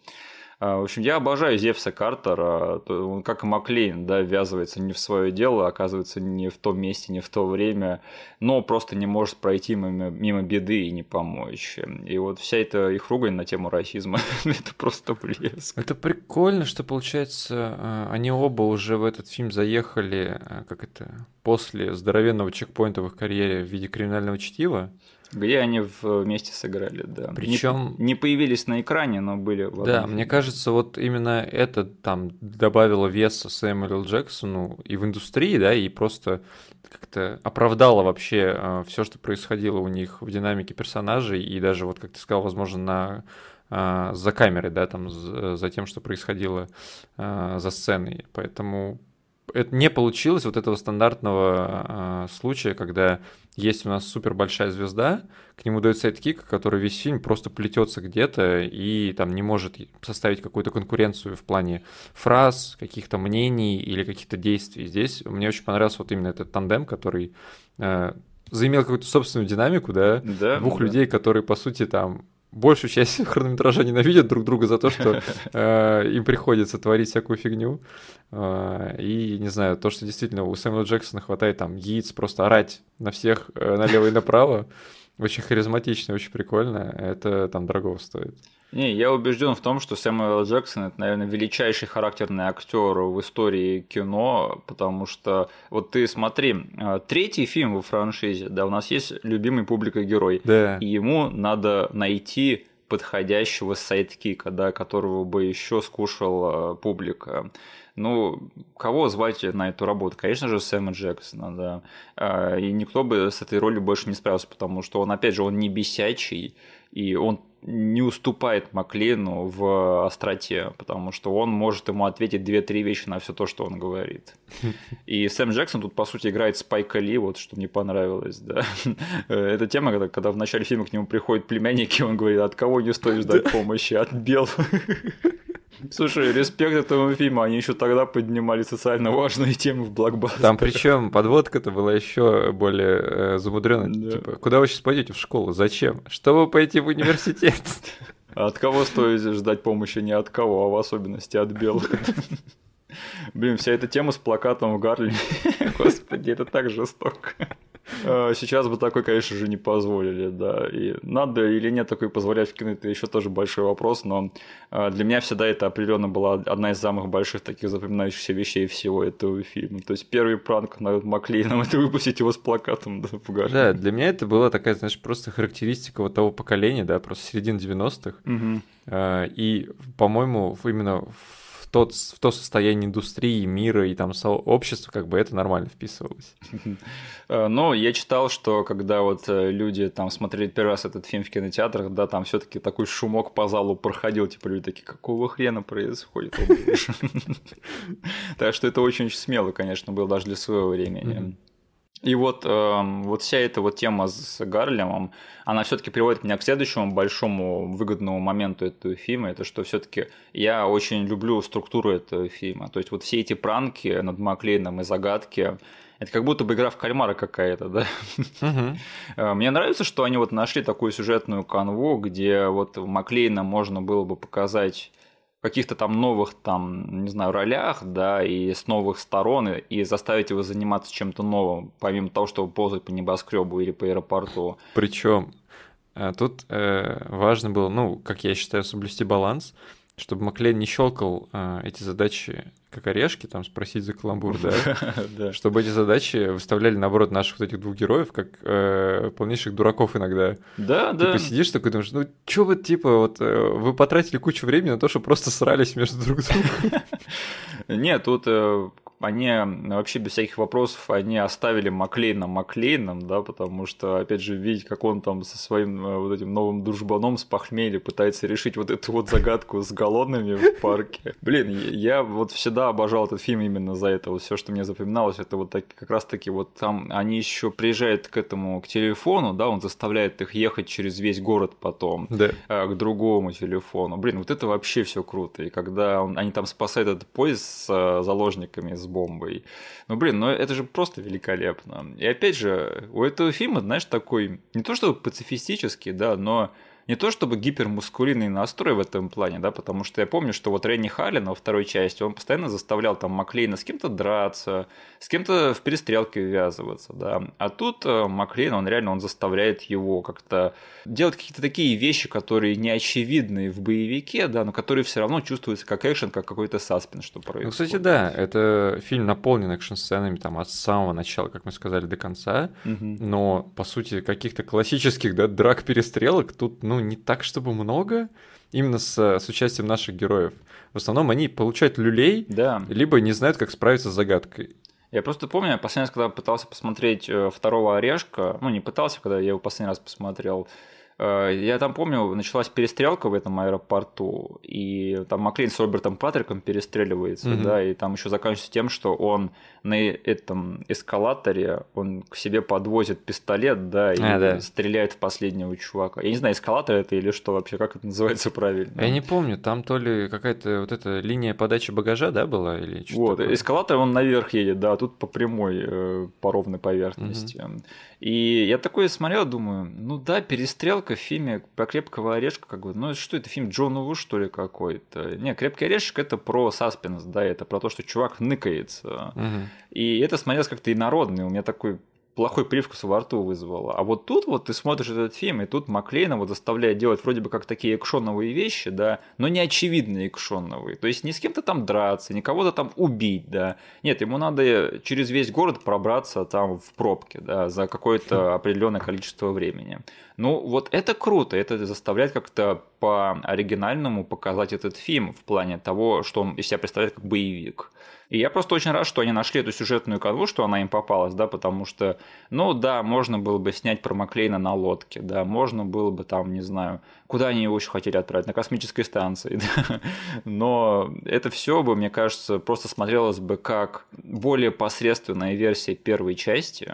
[SPEAKER 1] А, в общем, я обожаю Зевса Картера. Он, как Маклейн, да, ввязывается не в свое дело, оказывается не в том месте, не в то время, но просто не может пройти мимо, мимо беды и не помочь. И вот вся эта их ругань на тему расизма, это просто блеск.
[SPEAKER 2] Это прикольно, что, получается, а, они оба уже в этот фильм заехали, а, как это, после здоровенного чекпоинта в их карьере в виде криминального чтива.
[SPEAKER 1] Где они вместе сыграли, да.
[SPEAKER 2] Причем
[SPEAKER 1] не, не появились на экране, но были
[SPEAKER 2] в Да, мне кажется, вот именно это там добавило веса Сэмюэлу Джексону и в индустрии, да, и просто как-то оправдало вообще э, все, что происходило у них в динамике персонажей, и даже вот, как ты сказал, возможно, на э, за камерой, да, там за, за тем, что происходило э, за сценой. Поэтому это не получилось вот этого стандартного э, случая, когда есть у нас супер большая звезда, к нему дают sidekick, который весь фильм просто плетется где-то и там не может составить какую-то конкуренцию в плане фраз, каких-то мнений или каких-то действий. Здесь мне очень понравился вот именно этот тандем, который э, заимел какую-то собственную динамику, да,
[SPEAKER 1] да
[SPEAKER 2] двух
[SPEAKER 1] да.
[SPEAKER 2] людей, которые, по сути, там большую часть хронометража ненавидят друг друга за то, что э, им приходится творить всякую фигню. Э, и, не знаю, то, что действительно у Сэмюэла Джексона хватает там яиц просто орать на всех э, налево и направо, очень харизматично, очень прикольно, это там дорого стоит.
[SPEAKER 1] Не, я убежден в том, что Сэмюэл Джексон это, наверное, величайший характерный актер в истории кино, потому что вот ты смотри, а, третий фильм во франшизе, да, у нас есть любимый публикой герой,
[SPEAKER 2] да.
[SPEAKER 1] и ему надо найти подходящего sidekick а, да, которого бы еще скушал э, публика. Ну, кого звать на эту работу? Конечно же, Сэма Джексона, да. Э, и никто бы с этой ролью больше не справился, потому что он, опять же, он не бесячий, и он не уступает Маклину в остроте, потому что он может ему ответить две-три вещи на все то, что он говорит. И Сэм Джексон тут, по сути, играет Спайка Ли, вот что мне понравилось, да. Эта тема, когда, когда в начале фильма к нему приходят племянники, он говорит, от кого не стоит ждать помощи? От бел. Слушай, респект этому фильму, они еще тогда поднимали социально важные темы в блокбастере.
[SPEAKER 2] Там причем подводка-то была еще более э, замудренная. Да. Типа, куда вы сейчас пойдете в школу? Зачем? Чтобы пойти в университет.
[SPEAKER 1] От кого стоит ждать помощи? Не от кого, а в особенности от белых. Блин, вся эта тема с плакатом в Гарлеме. Господи, это так жестоко. А, сейчас бы такой, конечно же, не позволили, да. И надо или нет такой позволять в кино, это еще тоже большой вопрос, но а, для меня всегда это определенно была одна из самых больших таких запоминающихся вещей всего этого фильма. То есть первый пранк над Маклейном это выпустить его с плакатом да, в
[SPEAKER 2] гараже. Да, для меня это была такая, знаешь, просто характеристика вот того поколения, да, просто середины 90-х. Угу. И, по-моему, именно в тот, в то состояние индустрии, мира и там сообщества, как бы это нормально вписывалось.
[SPEAKER 1] Э, но я читал, что когда вот э, люди там смотрели первый раз этот фильм в кинотеатрах, да, там все таки такой шумок по залу проходил, типа люди такие, какого хрена происходит? Так что это очень-очень смело, конечно, было даже для своего времени. И вот, э, вот вся эта вот тема с Гарлемом, она все-таки приводит меня к следующему большому выгодному моменту этого фильма, это что все-таки я очень люблю структуру этого фильма. То есть вот все эти пранки над Маклейном и загадки, это как будто бы игра в кальмара какая-то, да. Uh-huh. Мне нравится, что они вот нашли такую сюжетную канву, где вот Маклейна можно было бы показать каких-то там новых, там, не знаю, ролях, да, и с новых сторон, и заставить его заниматься чем-то новым, помимо того, чтобы ползать по небоскребу или по аэропорту.
[SPEAKER 2] Причем э, тут э, важно было, ну, как я считаю, соблюсти баланс, чтобы Маклейн не щелкал э, эти задачи как орешки, там спросить за каламбур, да? Чтобы эти задачи выставляли, наоборот, наших вот этих двух героев как э, полнейших дураков иногда.
[SPEAKER 1] Да,
[SPEAKER 2] да. Типа сидишь такой, думаешь, ну чё вы, типа, вот э, вы потратили кучу времени на то, что просто срались между друг другом.
[SPEAKER 1] Нет, тут э, они вообще без всяких вопросов, они оставили Маклейна Маклейном, да, потому что, опять же, видеть, как он там со своим э, вот этим новым дружбаном с похмелья пытается решить вот эту вот загадку с голодными в парке. Блин, я вот всегда обожал этот фильм именно за это. Вот все, что мне запоминалось, это вот так, как раз-таки вот там они еще приезжают к этому, к телефону, да, он заставляет их ехать через весь город потом
[SPEAKER 2] да.
[SPEAKER 1] Э, к другому телефону. Блин, вот это вообще все круто. И когда он, они там спасают этот поезд с э, заложниками, с бомбой. Ну, блин, ну это же просто великолепно. И опять же, у этого фильма, знаешь, такой, не то чтобы пацифистический, да, но не то чтобы гипермускулинный настрой в этом плане, да, потому что я помню, что вот Ренни Халлин во второй части, он постоянно заставлял там Маклейна с кем-то драться, с кем-то в перестрелке ввязываться, да. А тут э, Маклейн, он реально, он заставляет его как-то делать какие-то такие вещи, которые не очевидны в боевике, да, но которые все равно чувствуются как экшен, как какой-то саспен, что происходит.
[SPEAKER 2] Ну, кстати, да, это фильм наполнен экшн-сценами там от самого начала, как мы сказали, до конца, угу. но, по сути, каких-то классических, да, драк-перестрелок тут, ну, ну, не так, чтобы много, именно с, с участием наших героев. В основном они получают люлей,
[SPEAKER 1] да.
[SPEAKER 2] либо не знают, как справиться с загадкой.
[SPEAKER 1] Я просто помню, я последний раз, когда пытался посмотреть э, второго орешка, ну не пытался, когда я его последний раз посмотрел, Э, я там помню, началась перестрелка в этом аэропорту, и там Маклейн с Робертом Патриком перестреливается, mm-hmm. да, и там еще заканчивается тем, что он на этом эскалаторе, он к себе подвозит пистолет, да, и а, да. стреляет в последнего чувака. Я не знаю, эскалатор это или что вообще, как это называется правильно.
[SPEAKER 2] Я не помню, там то ли какая-то вот эта линия подачи багажа, да, была, или
[SPEAKER 1] что Вот, такое? эскалатор он наверх едет, да, а тут по прямой, э, по ровной поверхности. Mm-hmm. И я такой смотрел, думаю, ну да, перестрелка в фильме про крепкого орешка, как бы, ну что это, фильм Джона Ву, что ли, какой-то? Не, крепкий орешек это про саспенс, да, это про то, что чувак ныкается. Угу. И это смотрелось как-то инородно, у меня такой плохой привкус во рту вызвало. А вот тут вот ты смотришь этот фильм, и тут Маклейна вот заставляет делать вроде бы как такие экшоновые вещи, да, но не очевидные экшоновые. То есть не с кем-то там драться, не кого-то там убить, да. Нет, ему надо через весь город пробраться там в пробке, да, за какое-то определенное количество времени. Ну, вот это круто, это заставляет как-то по-оригинальному показать этот фильм в плане того, что он из себя представляет как боевик. И я просто очень рад, что они нашли эту сюжетную канву, что она им попалась, да, потому что, ну да, можно было бы снять про Маклейна на лодке, да, можно было бы там, не знаю, куда они его еще хотели отправить, на космической станции, да? но это все бы, мне кажется, просто смотрелось бы как более посредственная версия первой части,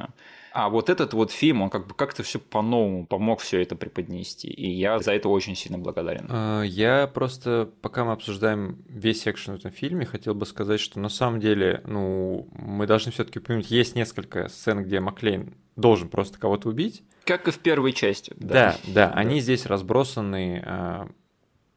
[SPEAKER 1] а вот этот вот фильм, он как бы как-то все по-новому помог все это преподнести. И я за это очень сильно благодарен.
[SPEAKER 2] А, я просто, пока мы обсуждаем весь экшен в этом фильме, хотел бы сказать, что на самом деле, ну, мы должны все-таки помнить, есть несколько сцен, где Маклейн должен просто кого-то убить.
[SPEAKER 1] Как и в первой части.
[SPEAKER 2] Да, да, да, да. они здесь разбросаны а,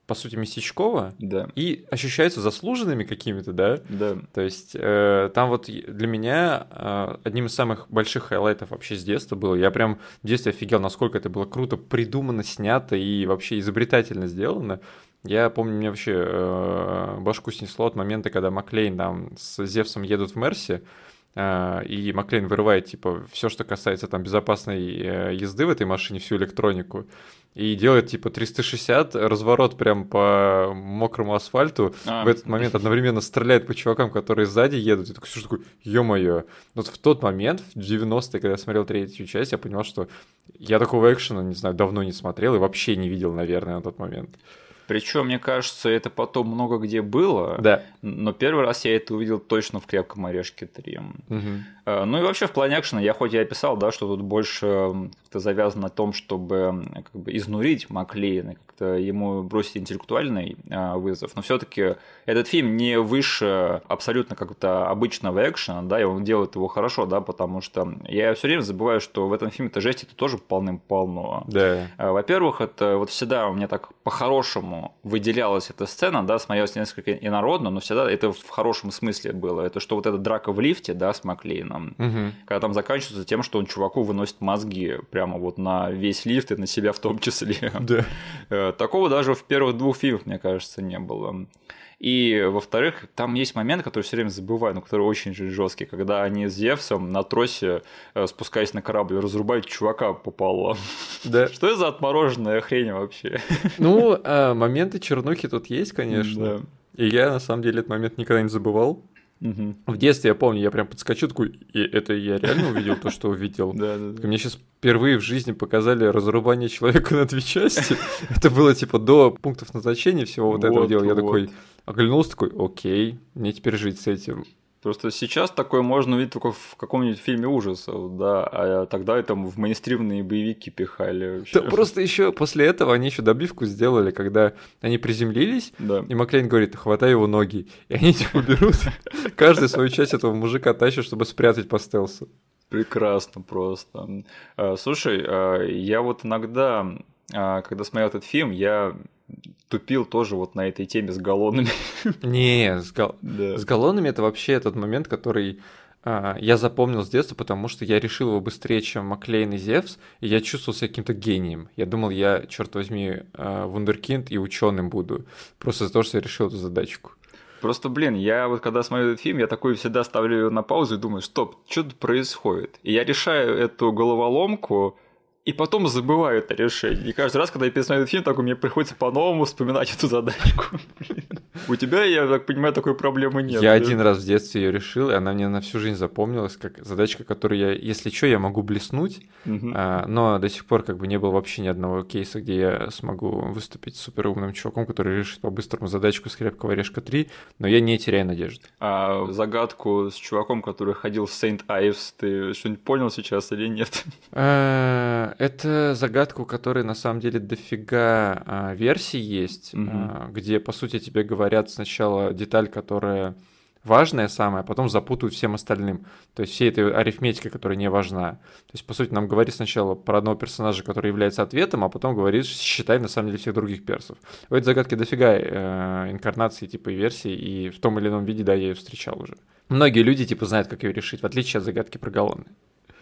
[SPEAKER 2] по сути, местечково
[SPEAKER 1] да.
[SPEAKER 2] и ощущаются заслуженными какими-то, да?
[SPEAKER 1] Да.
[SPEAKER 2] То есть э, там вот для меня э, одним из самых больших highlight ов вообще с детства было. Я прям в детстве офигел, насколько это было круто придумано, снято и вообще изобретательно сделано. Я помню, мне вообще э, башку снесло от момента, когда Маклейн там с Зевсом едут в Мерсе, э, и Маклейн вырывает, типа, все, что касается там безопасной э, езды в этой машине, всю электронику и делает типа 360 разворот прям по мокрому асфальту. А. В этот момент одновременно стреляет по чувакам, которые сзади едут. И такой, что такое, ё-моё. Вот в тот момент, в 90-е, когда я смотрел третью часть, я понял, что я такого экшена, не знаю, давно не смотрел и вообще не видел, наверное, на тот момент.
[SPEAKER 1] Причем, мне кажется, это потом много где было.
[SPEAKER 2] Да.
[SPEAKER 1] Но первый раз я это увидел точно в «Крепком орешке 3». Угу. Ну и вообще в плане экшена, я хоть и описал, да, что тут больше как-то завязано на том, чтобы как бы изнурить Маклейна, как-то ему бросить интеллектуальный а, вызов, но все таки этот фильм не выше абсолютно как-то обычного экшена, да, и он делает его хорошо, да, потому что я все время забываю, что в этом фильме-то жести это тоже полным-полно.
[SPEAKER 2] Да.
[SPEAKER 1] А, во-первых, это вот всегда у меня так по-хорошему выделялась эта сцена, да, смотрелась несколько инородно, но всегда это в хорошем смысле было. Это что вот эта драка в лифте, да, с Маклейном,
[SPEAKER 2] угу.
[SPEAKER 1] когда там заканчивается тем, что он чуваку выносит мозги прямо вот на весь лифт и на себя в том числе.
[SPEAKER 2] Да.
[SPEAKER 1] Э, такого даже в первых двух фильмах, мне кажется, не было. И, во-вторых, там есть момент, который все время забываю, но который очень жесткий, когда они с Зевсом на тросе, э, спускаясь на корабль, разрубают чувака пополам.
[SPEAKER 2] Да.
[SPEAKER 1] Что это за отмороженная хрень вообще?
[SPEAKER 2] Ну, а, моменты чернухи тут есть, конечно. Да. И я, на самом деле, этот момент никогда не забывал.
[SPEAKER 1] Угу.
[SPEAKER 2] В детстве я помню, я прям подскочу, такой, и это я реально увидел то, что увидел.
[SPEAKER 1] Да, да,
[SPEAKER 2] да. Мне сейчас впервые в жизни показали разрубание человека на две части. Это было типа до пунктов назначения всего вот этого дела. Я такой оглянулся, такой, окей, мне теперь жить с этим.
[SPEAKER 1] Просто сейчас такое можно увидеть только в каком-нибудь фильме ужасов, да, а тогда это в мейнстримные боевики пихали.
[SPEAKER 2] Вообще. Да, просто еще после этого они еще добивку сделали, когда они приземлились,
[SPEAKER 1] да.
[SPEAKER 2] и Маклейн говорит, хватай его ноги. И они типа берут, каждый свою часть этого мужика тащит, чтобы спрятать по стелсу.
[SPEAKER 1] Прекрасно просто. А, слушай, а, я вот иногда, когда смотрел этот фильм, я тупил тоже вот на этой теме с галлонами.
[SPEAKER 2] Не, с, гал... да. с галлонами это вообще этот момент, который а, я запомнил с детства, потому что я решил его быстрее, чем Маклейн и Зевс, и я чувствовал себя каким-то гением. Я думал, я, черт возьми, а, вундеркинд и ученым буду, просто за то, что я решил эту задачку.
[SPEAKER 1] Просто, блин, я вот когда смотрю этот фильм, я такой всегда ставлю ее на паузу и думаю, стоп, что тут происходит? И я решаю эту головоломку и потом забываю это решение. И каждый раз, когда я пересмотрю этот фильм, так мне приходится по-новому вспоминать эту задачку. У тебя, я так понимаю, такой проблемы нет.
[SPEAKER 2] Я один раз в детстве ее решил, и она мне на всю жизнь запомнилась, как задачка, которую я, если что, я могу блеснуть, а, но до сих пор как бы не было вообще ни одного кейса, где я смогу выступить суперумным чуваком, который решит по-быстрому задачку с крепкого орешка 3, но я не теряю надежды.
[SPEAKER 1] А загадку с чуваком, который ходил в Saint Ives, ты что-нибудь понял сейчас или нет?
[SPEAKER 2] Это загадка, у которой на самом деле дофига а, версий есть, угу. а, где, по сути, тебе говорят сначала деталь, которая важная самая, а потом запутают всем остальным. То есть всей этой арифметикой, которая не важна. То есть, по сути, нам говорит сначала про одного персонажа, который является ответом, а потом говорит, считай на самом деле всех других персов. В этой загадке дофига э, инкарнации типа и версий, и в том или ином виде, да, я ее встречал уже. Многие люди, типа, знают, как ее решить, в отличие от загадки про галлоны.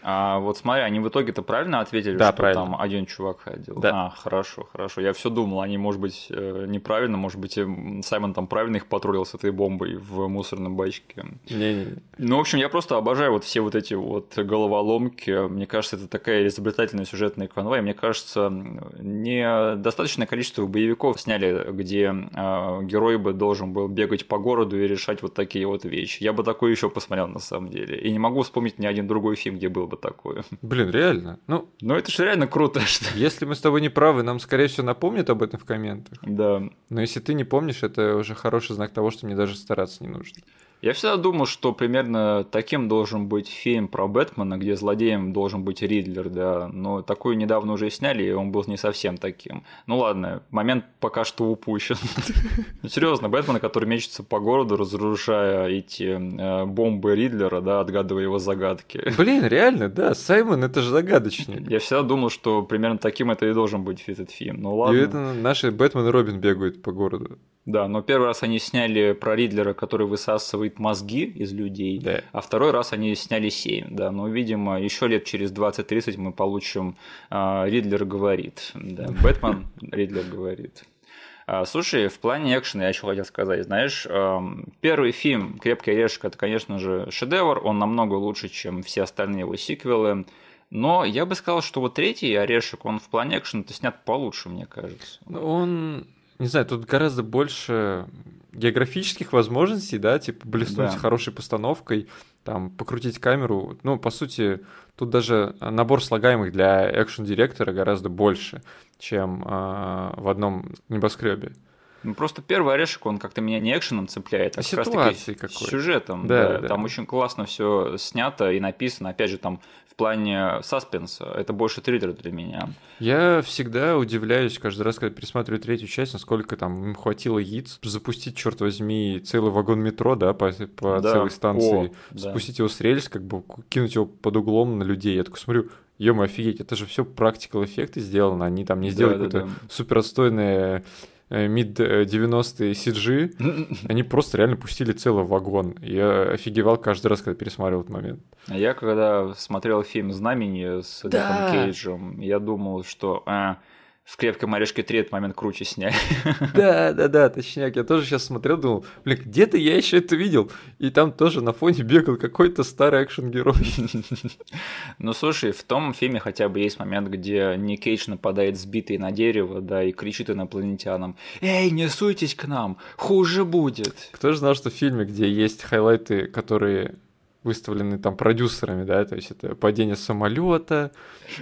[SPEAKER 1] А вот смотри, они в итоге-то правильно ответили,
[SPEAKER 2] да,
[SPEAKER 1] что
[SPEAKER 2] правильно.
[SPEAKER 1] там один чувак ходил?
[SPEAKER 2] Да.
[SPEAKER 1] А, хорошо, хорошо. Я все думал, они, может быть, э, неправильно, может быть, Саймон там правильно их потроллил с этой бомбой в мусорном бачке.
[SPEAKER 2] Не-не.
[SPEAKER 1] Ну, в общем, я просто обожаю вот все вот эти вот головоломки. Мне кажется, это такая изобретательная сюжетная канва, и мне кажется, недостаточное количество боевиков сняли, где э, герой бы должен был бегать по городу и решать вот такие вот вещи. Я бы такое еще посмотрел на самом деле. И не могу вспомнить ни один другой фильм, где был бы такое.
[SPEAKER 2] Блин, реально. Ну,
[SPEAKER 1] ну это же реально круто. Что...
[SPEAKER 2] Если мы с тобой не правы, нам, скорее всего, напомнят об этом в комментах.
[SPEAKER 1] Да.
[SPEAKER 2] Но если ты не помнишь, это уже хороший знак того, что мне даже стараться не нужно.
[SPEAKER 1] Я всегда думал, что примерно таким должен быть фильм про Бэтмена, где злодеем должен быть Ридлер, да, но такую недавно уже сняли, и он был не совсем таким. Ну ладно, момент пока что упущен. Серьезно, Бэтмен, который мечется по городу, разрушая эти э, бомбы Ридлера, да, отгадывая его загадки.
[SPEAKER 2] Блин, реально, да, Саймон это же загадочник.
[SPEAKER 1] Я всегда думал, что примерно таким это и должен быть этот фильм. Ну ладно.
[SPEAKER 2] И это наши Бэтмен и Робин бегают по городу.
[SPEAKER 1] Да, но первый раз они сняли про Ридлера, который высасывает мозги из людей,
[SPEAKER 2] да.
[SPEAKER 1] а второй раз они сняли 7, да, но, видимо, еще лет через 20-30 мы получим э, Ридлер говорит, да, Бэтмен Ридлер говорит. А, слушай, в плане экшена я еще хотел сказать, знаешь, первый фильм «Крепкий орешек» это, конечно же, шедевр, он намного лучше, чем все остальные его сиквелы, но я бы сказал, что вот третий орешек, он в плане экшена-то снят получше, мне кажется.
[SPEAKER 2] Он не знаю, тут гораздо больше географических возможностей, да, типа блеснуть да. хорошей постановкой, там, покрутить камеру. Ну, по сути, тут даже набор слагаемых для экшн-директора гораздо больше, чем э, в одном небоскребе.
[SPEAKER 1] Ну, просто первый орешек, он как-то меня не экшеном цепляет, а,
[SPEAKER 2] как раз таки
[SPEAKER 1] сюжетом.
[SPEAKER 2] Да,
[SPEAKER 1] да,
[SPEAKER 2] да.
[SPEAKER 1] Там очень классно все снято и написано. Опять же, там в плане саспенса это больше триллер для меня.
[SPEAKER 2] Я всегда удивляюсь каждый раз, когда пересматриваю третью часть, насколько там им хватило яиц запустить, черт возьми, целый вагон метро, да, по, по да. целой станции, О, спустить да. его с рельс, как бы кинуть его под углом на людей. Я такой смотрю, ё офигеть, это же все практикал эффекты сделано, они там не сделали да, какое-то да, да. суперстойное Э, мид-90-е э, CG, они просто реально пустили целый вагон. Я офигевал каждый раз, когда пересматривал этот момент.
[SPEAKER 1] А я когда смотрел фильм «Знамени» с да. Кейджем, я думал, что... А, в «Крепком орешке 3» этот момент круче сняли.
[SPEAKER 2] Да, да, да, точняк. Я тоже сейчас смотрел, думал, блин, где-то я еще это видел. И там тоже на фоне бегал какой-то старый экшен-герой.
[SPEAKER 1] Ну, слушай, в том фильме хотя бы есть момент, где Ник Кейдж нападает сбитый на дерево, да, и кричит инопланетянам, «Эй, не суйтесь к нам, хуже будет!»
[SPEAKER 2] Кто же знал, что в фильме, где есть хайлайты, которые выставлены там продюсерами, да, то есть это падение самолета,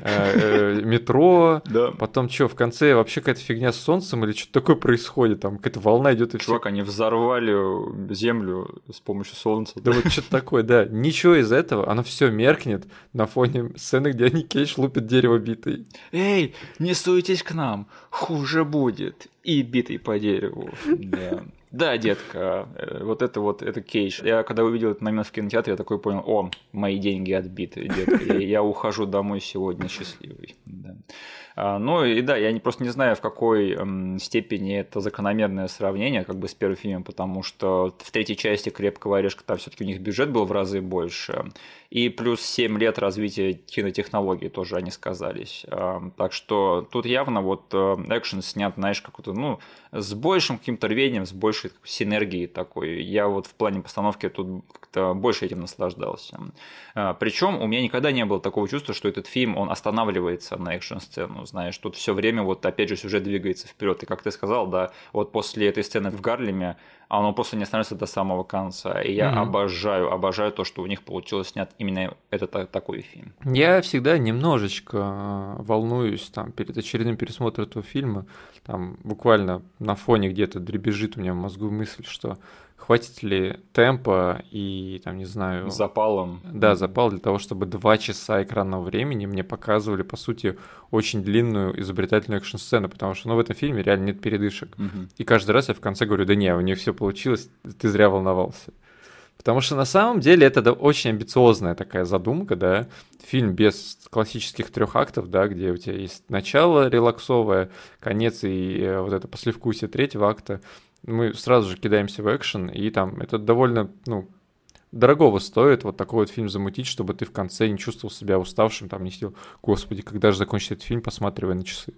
[SPEAKER 2] э, э, метро,
[SPEAKER 1] да.
[SPEAKER 2] потом что, в конце вообще какая-то фигня с солнцем или что-то такое происходит, там какая-то волна идет и
[SPEAKER 1] Чувак, они взорвали землю с помощью солнца.
[SPEAKER 2] Да вот что-то такое, да, ничего из этого, оно все меркнет на фоне сцены, где они Кейдж лупят дерево битой.
[SPEAKER 1] Эй, не суетесь к нам, хуже будет, и битый по дереву, да. Да, детка, э, вот это вот, это кейдж. Я когда увидел этот момент в кинотеатре, я такой понял, о, мои деньги отбиты, детка, я, я ухожу домой сегодня счастливый. Да. А, ну и да, я не, просто не знаю, в какой эм, степени это закономерное сравнение как бы с первым фильмом, потому что в третьей части «Крепкого орешка» там все таки у них бюджет был в разы больше, и плюс 7 лет развития кинотехнологий тоже они сказались. Так что тут явно вот э, экшен снят, знаешь, какой-то, ну, с большим каким-то рвением, с большей синергией такой. Я вот в плане постановки тут как-то больше этим наслаждался. А, Причем у меня никогда не было такого чувства, что этот фильм, он останавливается на экшн-сцену, знаешь, тут все время вот опять же сюжет двигается вперед. И как ты сказал, да, вот после этой сцены в Гарлеме оно просто не останавливается до самого конца. И я mm-hmm. обожаю, обожаю то, что у них получилось снять именно этот такой фильм.
[SPEAKER 2] Я всегда немножечко э, волнуюсь там перед очередным пересмотром этого фильма. Там буквально на фоне где-то дребезжит у меня в мозгу мысль, что хватит ли темпа и, там, не знаю...
[SPEAKER 1] Запалом.
[SPEAKER 2] Да, запал для того, чтобы два часа экранного времени мне показывали, по сути, очень длинную изобретательную экшн-сцену, потому что, ну, в этом фильме реально нет передышек.
[SPEAKER 1] Угу.
[SPEAKER 2] И каждый раз я в конце говорю, да не, у них все получилось, ты зря волновался. Потому что на самом деле это очень амбициозная такая задумка, да, фильм без классических трех актов, да, где у тебя есть начало релаксовое, конец и э, вот это послевкусие третьего акта мы сразу же кидаемся в экшен, и там это довольно, ну, дорогого стоит вот такой вот фильм замутить, чтобы ты в конце не чувствовал себя уставшим, там не сидел, господи, когда же закончится этот фильм, посматривая на часы.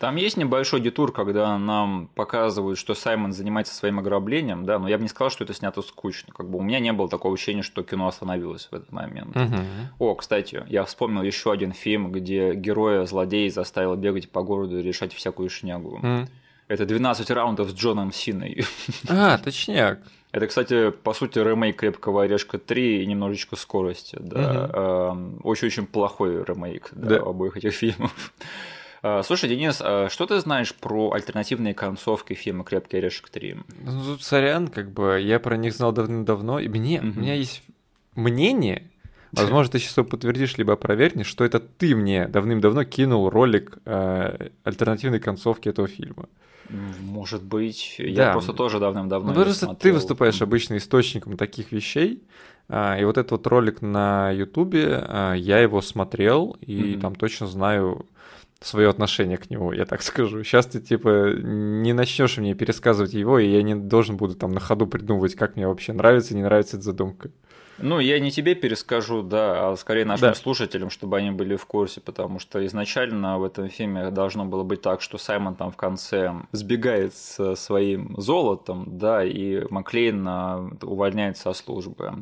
[SPEAKER 1] Там есть небольшой детур, когда нам показывают, что Саймон занимается своим ограблением, да, но я бы не сказал, что это снято скучно. Как бы у меня не было такого ощущения, что кино остановилось в этот момент. Угу. О, кстати, я вспомнил еще один фильм, где героя злодей заставил бегать по городу и решать всякую шнягу. Угу. Это 12 раундов с Джоном Синой.
[SPEAKER 2] А, точняк.
[SPEAKER 1] Это, кстати, по сути, ремейк «Крепкого орешка 3» и немножечко скорости. Да. Угу. Очень-очень плохой ремейк да, да. обоих этих фильмов. А, слушай, Денис, а что ты знаешь про альтернативные концовки фильма «Крепкий орешек 3»?
[SPEAKER 2] Ну, тут сорян, как бы, я про них знал давным-давно, и мне, угу. у меня есть мнение, возможно, ты сейчас его подтвердишь, либо опровергнешь, что это ты мне давным-давно кинул ролик э, альтернативной концовки этого фильма.
[SPEAKER 1] Может быть, я да. просто тоже давным-давно.
[SPEAKER 2] Ну, просто смотрел. ты выступаешь обычно источником таких вещей. А, и вот этот вот ролик на Ютубе, а, я его смотрел, и mm-hmm. там точно знаю, свое отношение к нему, я так скажу. Сейчас ты, типа, не начнешь мне пересказывать его, и я не должен буду там на ходу придумывать, как мне вообще нравится, не нравится эта задумка.
[SPEAKER 1] Ну, я не тебе перескажу, да, а скорее нашим да. слушателям, чтобы они были в курсе, потому что изначально в этом фильме должно было быть так, что Саймон там в конце сбегает со своим золотом, да, и Маклейн а, увольняется со службы.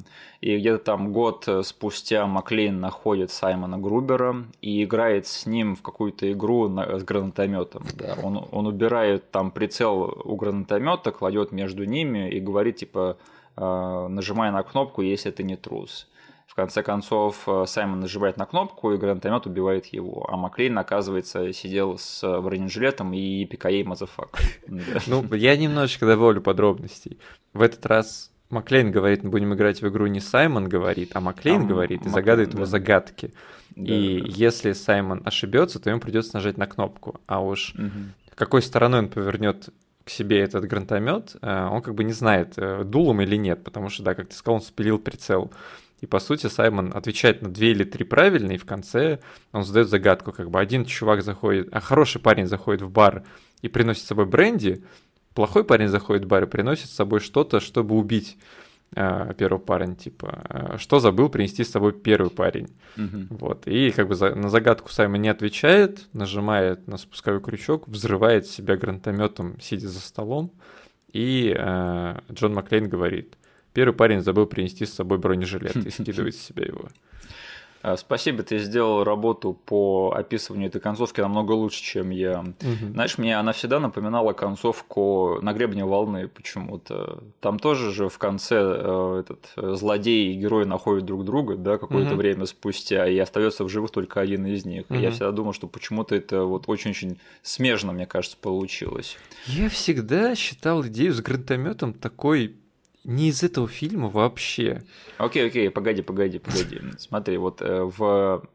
[SPEAKER 1] И где-то там год спустя Маклейн находит Саймона Грубера и играет с ним в какую-то игру на, с гранатометом. Да. Он, он убирает там прицел у гранатомета, кладет между ними и говорит типа нажимая на кнопку, если ты не трус. В конце концов, э, Саймон нажимает на кнопку, и гранатомет убивает его. А Маклейн, оказывается, сидел с бронежилетом и пикаей мазафак.
[SPEAKER 2] Ну, я немножечко добавлю подробностей. В этот раз Маклейн говорит, мы будем играть в игру не Саймон говорит, а Маклейн говорит и загадывает ему загадки. и если Саймон ошибется, то ему придется нажать на кнопку. А уж какой стороной он повернет к себе этот гранатомет, э, он как бы не знает, э, дул им или нет, потому что, да, как ты сказал, он спилил прицел. И по сути Саймон отвечает на две или три правильные, и в конце он задает загадку, как бы один чувак заходит, а хороший парень заходит в бар и приносит с собой бренди, плохой парень заходит в бар и приносит с собой что-то, чтобы убить первый парень, типа, э, что забыл принести с собой первый парень. Угу. Вот. И как бы за, на загадку Саймон не отвечает, нажимает на спусковой крючок, взрывает себя гранатометом, сидя за столом. И э, Джон Маклейн говорит, первый парень забыл принести с собой бронежилет и скидывает с себя его.
[SPEAKER 1] А, спасибо, ты сделал работу по описыванию этой концовки намного лучше, чем я. Угу. Знаешь, мне она всегда напоминала концовку на гребне волны почему-то. Там тоже же в конце э, этот э, злодей и герой находят друг друга, да, какое-то угу. время спустя, и остается в живых только один из них. Угу. И я всегда думал, что почему-то это вот очень-очень смежно, мне кажется, получилось.
[SPEAKER 2] Я всегда считал идею с гранатометом такой не из этого фильма вообще.
[SPEAKER 1] Окей, окей, погоди, погоди, погоди. Смотри, вот э, в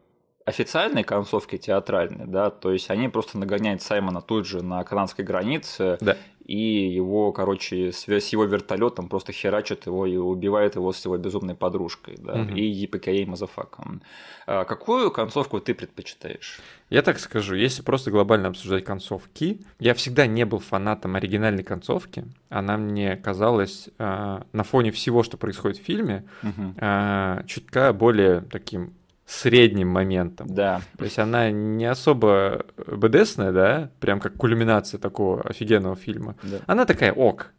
[SPEAKER 1] официальной концовке театральной, да, то есть они просто нагоняют Саймона тут же на канадской границе, да и его, короче, с, его вертолетом просто херачат его и убивает его с его безумной подружкой, да, угу. и ЕПКЕ Мазафаком. А какую концовку ты предпочитаешь?
[SPEAKER 2] Я так скажу, если просто глобально обсуждать концовки, я всегда не был фанатом оригинальной концовки. Она мне казалась э, на фоне всего, что происходит в фильме, угу. э, чутка более таким средним моментом.
[SPEAKER 1] Да.
[SPEAKER 2] То есть она не особо БДСная, да, прям как кульминация такого офигенного фильма. Да. Она такая ок.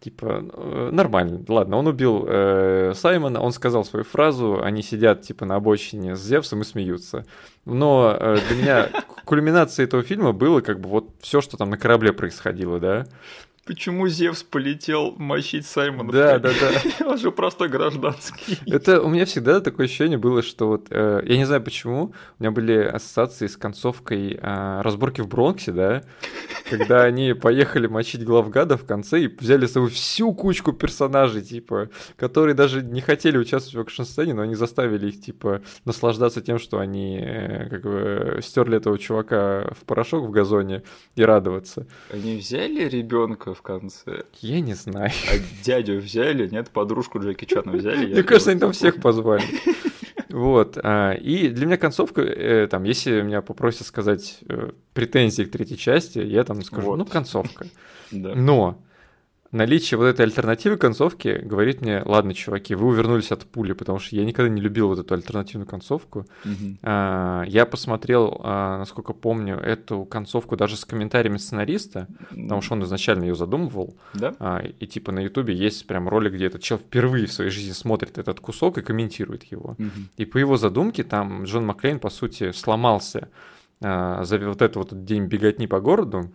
[SPEAKER 2] Типа, э, нормально. Ладно, он убил э, Саймона, он сказал свою фразу, они сидят, типа, на обочине с Зевсом и смеются. Но э, для меня кульминацией этого фильма было, как бы, вот все, что там на корабле происходило, да.
[SPEAKER 1] Почему Зевс полетел мочить Саймона?
[SPEAKER 2] Да, да, да.
[SPEAKER 1] Он же простой гражданский.
[SPEAKER 2] Это у меня всегда такое ощущение было, что вот, э, я не знаю почему, у меня были ассоциации с концовкой э, разборки в Бронксе, да, когда они поехали мочить главгада в конце и взяли с собой всю кучку персонажей, типа, которые даже не хотели участвовать в экшн-сцене, но они заставили их, типа, наслаждаться тем, что они, э, как бы, стерли этого чувака в порошок в газоне и радоваться.
[SPEAKER 1] Они взяли ребенка в конце?
[SPEAKER 2] Я не знаю.
[SPEAKER 1] А дядю взяли, нет? Подружку Джеки Чана взяли?
[SPEAKER 2] Мне кажется, они там всех позвали. Вот. А, и для меня концовка, э, там, если меня попросят сказать э, претензии к третьей части, я там скажу, ну, концовка. Но наличие вот этой альтернативы концовки говорит мне, ладно, чуваки, вы увернулись от пули, потому что я никогда не любил вот эту альтернативную концовку. А, я посмотрел, а, насколько помню, эту концовку даже с комментариями сценариста, потому что он изначально ее задумывал.
[SPEAKER 1] Да?
[SPEAKER 2] А, и типа на Ютубе есть прям ролик, где этот человек впервые в своей жизни смотрит этот кусок и комментирует его. Mm-hmm. И по его задумке там Джон Маклейн, по сути, сломался а, за вот этот вот день беготни по городу,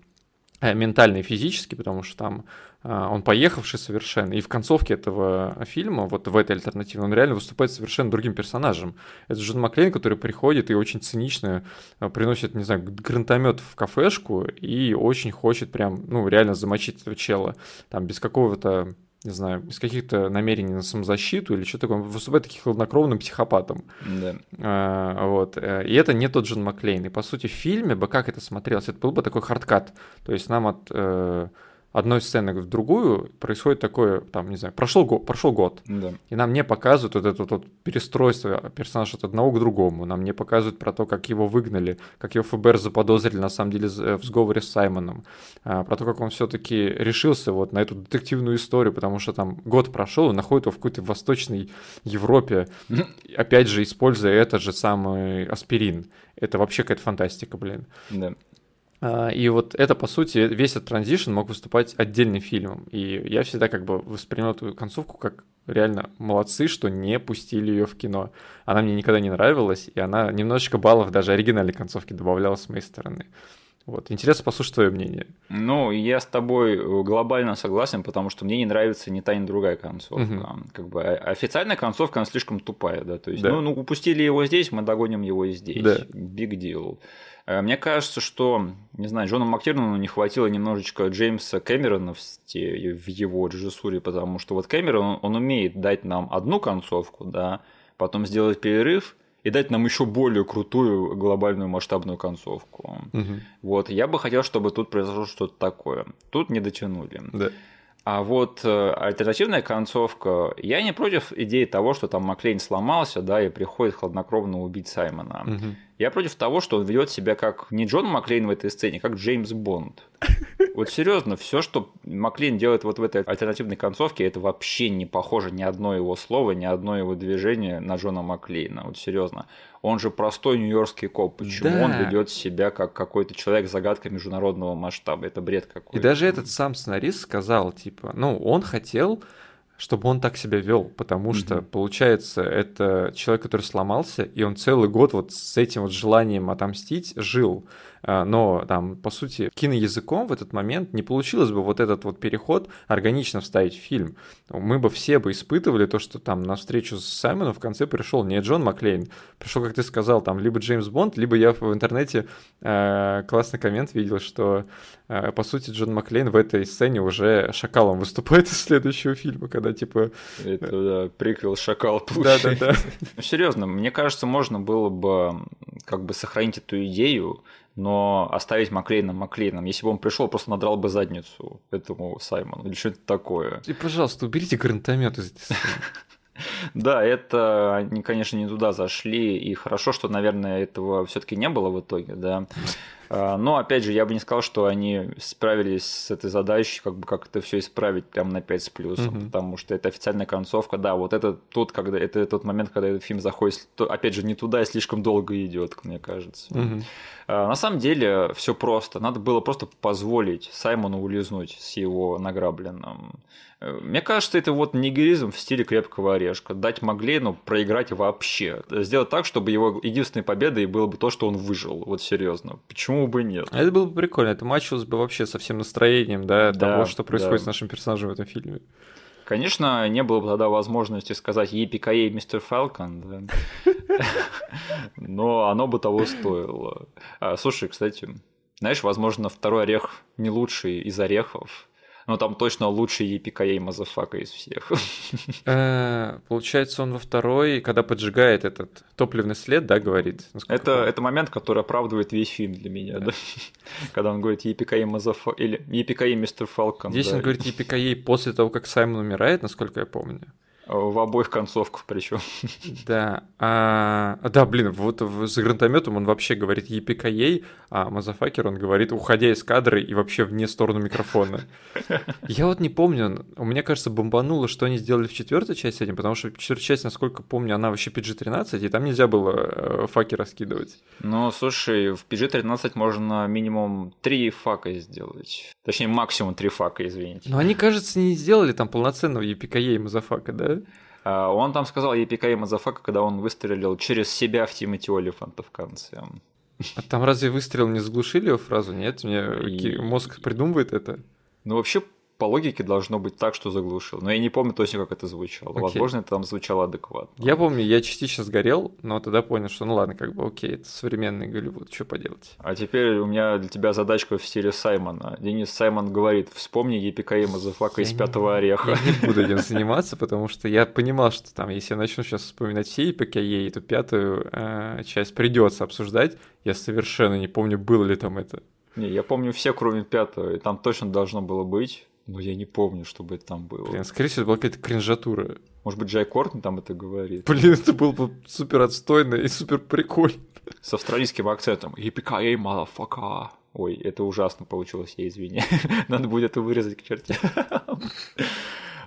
[SPEAKER 2] ментально и физически, потому что там он поехавший совершенно. И в концовке этого фильма, вот в этой альтернативе, он реально выступает совершенно другим персонажем. Это Джон Маклейн, который приходит и очень цинично а, приносит, не знаю, гранатомет в кафешку и очень хочет прям, ну, реально замочить этого чела. Там без какого-то не знаю, без каких-то намерений на самозащиту или что такое, выступает таким хладнокровным психопатом.
[SPEAKER 1] Да.
[SPEAKER 2] А, вот. Э, и это не тот Джон Маклейн. И по сути в фильме бы как это смотрелось? Это был бы такой hard cut. То есть нам от э, одной сцены в другую происходит такое, там, не знаю, прошел, год, прошел год,
[SPEAKER 1] да.
[SPEAKER 2] и нам не показывают вот это вот перестройство персонажа от одного к другому, нам не показывают про то, как его выгнали, как его ФБР заподозрили на самом деле в сговоре с Саймоном, а, про то, как он все-таки решился вот на эту детективную историю, потому что там год прошел, и находит его в какой-то восточной Европе, опять же, используя этот же самый аспирин. Это вообще какая-то фантастика, блин.
[SPEAKER 1] Да.
[SPEAKER 2] А, и вот это, по сути, весь этот транзишн мог выступать отдельным фильмом. И я всегда как бы воспринял эту концовку как реально молодцы, что не пустили ее в кино. Она мне никогда не нравилась, и она немножечко баллов даже оригинальной концовки добавляла с моей стороны. Вот. Интересно послушать твое мнение.
[SPEAKER 1] Ну, я с тобой глобально согласен, потому что мне не нравится ни та, ни другая концовка. Угу. Как бы а, официальная концовка, она слишком тупая, да. То есть, да. Ну, ну, упустили его здесь, мы догоним его и здесь. Да. Big deal. Э, мне кажется, что, не знаю, Джону Мактирнану не хватило немножечко Джеймса Кэмерона в, в его режиссуре, потому что вот Кэмерон, он умеет дать нам одну концовку, да, потом сделать перерыв и дать нам еще более крутую глобальную масштабную концовку.
[SPEAKER 2] Угу.
[SPEAKER 1] Вот, я бы хотел, чтобы тут произошло что-то такое. Тут не дотянули.
[SPEAKER 2] Да.
[SPEAKER 1] А вот э, альтернативная концовка, я не против идеи того, что там Маклейн сломался, да, и приходит хладнокровно убить Саймона.
[SPEAKER 2] Угу.
[SPEAKER 1] Я против того, что он ведет себя как не Джон Маклейн в этой сцене, как Джеймс Бонд. Вот серьезно, все, что Маклейн делает вот в этой альтернативной концовке, это вообще не похоже ни одно его слово, ни одно его движение на Джона Маклейна. Вот серьезно. Он же простой нью-йоркский коп. Почему да. он ведет себя как какой-то человек загадка международного масштаба? Это бред какой-то.
[SPEAKER 2] И даже этот сам сценарист сказал, типа, ну, он хотел чтобы он так себя вел, потому mm-hmm. что, получается, это человек, который сломался, и он целый год вот с этим вот желанием отомстить жил. А, но там, по сути, киноязыком в этот момент не получилось бы вот этот вот переход органично вставить в фильм. Мы бы все бы испытывали то, что там на встречу с Саймоном в конце пришел не Джон Маклейн, пришел, как ты сказал, там либо Джеймс Бонд, либо я в интернете э, классный коммент видел, что э, по сути Джон Маклейн в этой сцене уже шакалом выступает из следующего фильма, когда типа...
[SPEAKER 1] Это, да, приквел шакал Да-да-да. Ну, серьезно, мне кажется, можно было бы как бы сохранить эту идею, но оставить Маклейна Маклейном. Если бы он пришел, просто надрал бы задницу этому Саймону или что-то такое.
[SPEAKER 2] И, пожалуйста, уберите гранатомет из
[SPEAKER 1] Да, это они, конечно, не туда зашли, и хорошо, что, наверное, этого все-таки не было в итоге, да. А, но, опять же, я бы не сказал, что они справились с этой задачей, как бы как это все исправить прямо на 5 с плюсом, угу. потому что это официальная концовка, да, вот это тот, когда это тот момент, когда этот фильм заходит, то, опять же, не туда и слишком долго идет, мне кажется.
[SPEAKER 2] Угу.
[SPEAKER 1] На самом деле все просто. Надо было просто позволить Саймону улизнуть с его награбленным. Э, мне кажется, это вот нигеризм в стиле крепкого орешка. Дать Маглену проиграть вообще. Сделать так, чтобы его единственной победой было бы то, что он выжил. Вот серьезно. Почему бы нет?
[SPEAKER 2] Это было бы прикольно. Это матчилось бы вообще со всем настроением, да, да того, что происходит да. с нашим персонажем в этом фильме.
[SPEAKER 1] Конечно, не было бы тогда возможности сказать «Епикаей, мистер Фалкон», да? но оно бы того стоило. А, слушай, кстати, знаешь, возможно, второй орех не лучший из орехов, но там точно лучший yippee-ki-yay motherfucker из всех.
[SPEAKER 2] Э, получается, он во второй, когда поджигает этот топливный след, да, говорит?
[SPEAKER 1] Это, это момент, который оправдывает весь фильм для меня, да. Когда он говорит yippee-ki-yay motherfucker, или yippee-ki-yay Mister Falcon.
[SPEAKER 2] Здесь он говорит yippee-ki-yay после того, как Саймон умирает, насколько я помню.
[SPEAKER 1] В обоих концовках причем.
[SPEAKER 2] Да. А, да, блин, вот с гранатометом он вообще говорит yippee-ki-yay, а motherfucker он говорит, уходя из кадра и вообще вне сторону микрофона. Я вот не помню, у меня кажется, бомбануло, что они сделали в четвертой части этим, потому что четвертая часть, насколько помню, она вообще PG-13, и там нельзя было э, факи раскидывать.
[SPEAKER 1] Ну, слушай, в PG-13 можно минимум три фака сделать. Точнее, максимум три фака, извините.
[SPEAKER 2] Но они, кажется, не сделали там полноценного yippee-ki-yay motherfucker, да?
[SPEAKER 1] А, он там сказал yippee-ki-yay motherfucker, когда он выстрелил через себя в Тимати Олифанта в конце.
[SPEAKER 2] А там разве выстрел не заглушили его фразу? Нет, мне и... мозг придумывает это.
[SPEAKER 1] Ну, вообще, по логике должно быть так, что заглушил. Но я не помню точно, как это звучало. Окей. Возможно, это там звучало адекватно.
[SPEAKER 2] Я помню, я частично сгорел, но тогда понял, что ну ладно, как бы окей, это современный Голливуд, что поделать.
[SPEAKER 1] А теперь у меня для тебя задачка в стиле Саймона. Денис Саймон говорит, вспомни yippee-ki-yay motherfucker из «Пятого ореха».
[SPEAKER 2] Я не буду этим заниматься, потому что я понимал, что там, если я начну сейчас вспоминать все yippee-ki-yay, то пятую э, часть придется обсуждать. Я совершенно не помню, было ли там это.
[SPEAKER 1] Не, я помню все, кроме пятого, и там точно должно было быть. Но я не помню, чтобы это там было.
[SPEAKER 2] Блин, скорее всего, это была какая-то кринжатура.
[SPEAKER 1] Может быть, Джай Кортни там это говорит.
[SPEAKER 2] Блин, это было бы супер отстойно и супер прикольно.
[SPEAKER 1] С австралийским акцентом. Епикай, мадафака. Ой, это ужасно получилось, я извини. Надо будет это вырезать к черте.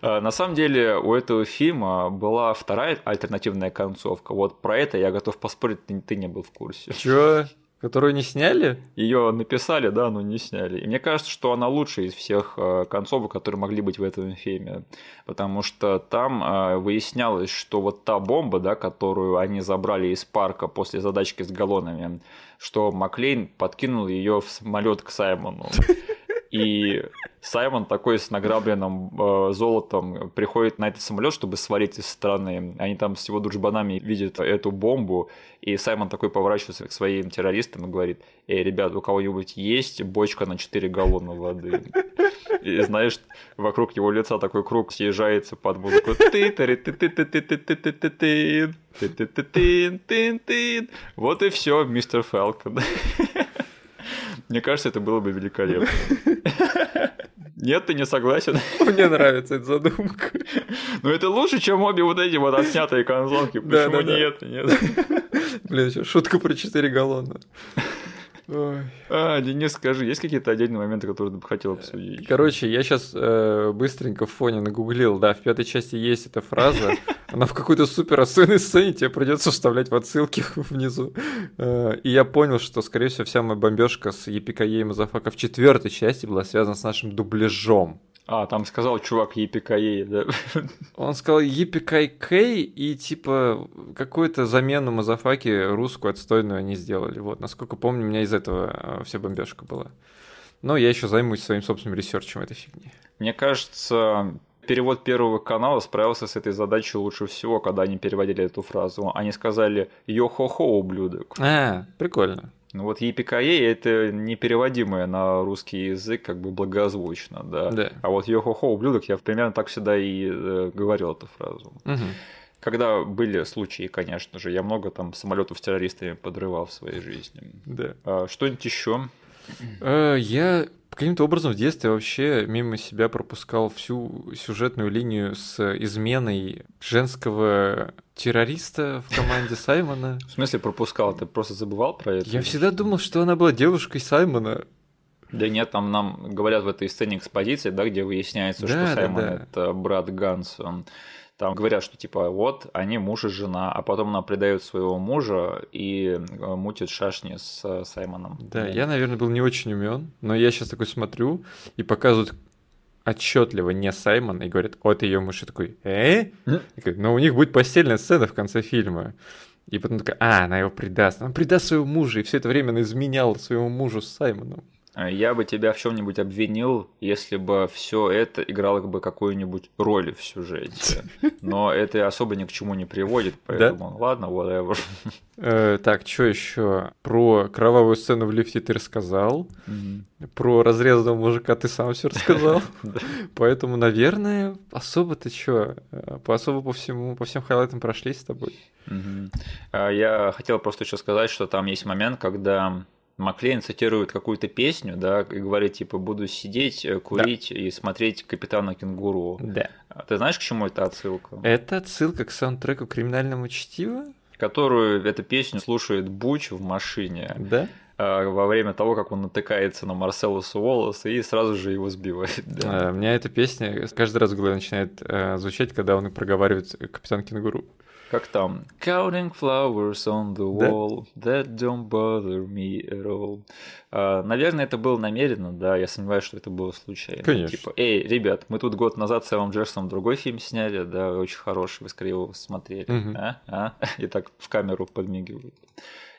[SPEAKER 1] А, на самом деле у этого фильма была вторая альтернативная концовка. Вот про это я готов поспорить, ты, ты не был в курсе.
[SPEAKER 2] Чё? Которую не сняли?
[SPEAKER 1] Ее написали, да, но не сняли. И мне кажется, что она лучшая из всех э, концовок, которые могли быть в этом фильме. Потому что там э, выяснялось, что вот та бомба, да, которую они забрали из парка после задачки с галлонами, что Маклейн подкинул ее в самолет к Саймону. И Саймон такой с награбленным э, золотом приходит на этот самолет, чтобы свалить из страны. Они там с его дружбанами видят эту бомбу, и Саймон такой поворачивается к своим террористам и говорит, эй, ребят, у кого-нибудь есть бочка на 4 галлона воды? И знаешь, вокруг его лица такой круг съезжается под музыку. Вот и все, мистер Фалкон. Мне кажется, это было бы великолепно. Нет, ты не согласен?
[SPEAKER 2] Мне нравится эта задумка.
[SPEAKER 1] Ну это лучше, чем обе вот эти вот отснятые концовки. Почему нет? Нет.
[SPEAKER 2] Блин, шутка про 4 галлона.
[SPEAKER 1] Ой. А, Денис, скажи, есть какие-то отдельные моменты, которые ты бы хотел обсудить?
[SPEAKER 2] Короче, я сейчас э, быстренько в фоне нагуглил, да, в пятой части есть эта фраза, она в какой-то супер особенной сцене, тебе придется вставлять в отсылки внизу. Э, и я понял, что, скорее всего, вся моя бомбежка с Yippee-ki-yay, motherfucker в четвертой части была связана с нашим дубляжом.
[SPEAKER 1] А, там сказал чувак Yippee-ki-yay, да?
[SPEAKER 2] Он сказал Yippee-ki-yay, и типа какую-то замену Мазафаки русскую отстойную они сделали. Вот, насколько помню, у меня из этого а, вся бомбежка была. Но я еще займусь своим собственным ресерчем этой фигни.
[SPEAKER 1] Мне кажется, перевод Первого канала справился с этой задачей лучше всего, когда они переводили эту фразу. Они сказали «Йо-хо-хо, ублюдок».
[SPEAKER 2] А, прикольно.
[SPEAKER 1] Ну вот Yippee-ki-yay это непереводимое на русский язык как бы благозвучно, да.
[SPEAKER 2] да.
[SPEAKER 1] А вот йо-хо-хо, ублюдок, я примерно так всегда и э, говорил эту фразу.
[SPEAKER 2] Угу.
[SPEAKER 1] Когда были случаи, конечно же, я много там самолетов с террористами подрывал в своей жизни.
[SPEAKER 2] Да.
[SPEAKER 1] А, что-нибудь еще?
[SPEAKER 2] Э, я каким-то образом в детстве вообще мимо себя пропускал всю сюжетную линию с изменой женского террориста в команде Саймона.
[SPEAKER 1] В смысле пропускал? Ты просто забывал про это?
[SPEAKER 2] Я всегда думал, что она была девушкой Саймона.
[SPEAKER 1] Да нет, там нам говорят в этой сцене экспозиции, да, где выясняется, да, что да, Саймон да. это брат Ганса. Там говорят, что типа вот они муж и жена, а потом она предает своего мужа и э, мутит шашни с э, Саймоном.
[SPEAKER 2] Да, я, наверное, был не очень умен, но я сейчас такой смотрю и показывают отчетливо не Саймон и говорят, вот ее муж, и такой, э? Но у них будет постельная сцена в конце фильма. И потом такая, а, она его предаст. Она предаст своего мужа, и все это время она изменяла своему мужу с Саймоном.
[SPEAKER 1] А я бы тебя в чем-нибудь обвинил, если бы все это играло бы какую-нибудь роль в сюжете. Но это особо ни к чему не приводит, поэтому да? ладно, whatever.
[SPEAKER 2] Э, так, что еще? Про кровавую сцену в лифте ты рассказал.
[SPEAKER 1] Mm-hmm.
[SPEAKER 2] Про разрезанного мужика ты сам все рассказал. Поэтому, наверное, особо ты что? Э, по особо по всему, по всем хайлайтам прошлись с тобой.
[SPEAKER 1] Я хотел просто еще сказать, что там есть момент, когда Маклейн цитирует какую-то песню, да, и говорит, типа, буду сидеть, э, курить да. и смотреть Капитана Кенгуру.
[SPEAKER 2] Да.
[SPEAKER 1] А ты знаешь, к чему это отсылка?
[SPEAKER 2] Это отсылка к саундтреку «Криминальному чтиву»?
[SPEAKER 1] Которую эту песню слушает Буч в машине.
[SPEAKER 2] Да?
[SPEAKER 1] А, во время того, как он натыкается на Марселуса Уоллеса и сразу же его сбивает.
[SPEAKER 2] Да. А, у меня эта песня каждый раз в голове начинает э, звучать, когда он проговаривает «Капитан Кенгуру».
[SPEAKER 1] Как там? Counting flowers on the wall, да? that don't bother me at all. А, наверное, это было намеренно, да, я сомневаюсь, что это было случайно.
[SPEAKER 2] Конечно.
[SPEAKER 1] Типа, эй, ребят, мы тут год назад с Эвом Джексоном другой фильм сняли, да, очень хороший, вы скорее его смотрели, угу. а? а? И так в камеру подмигивают.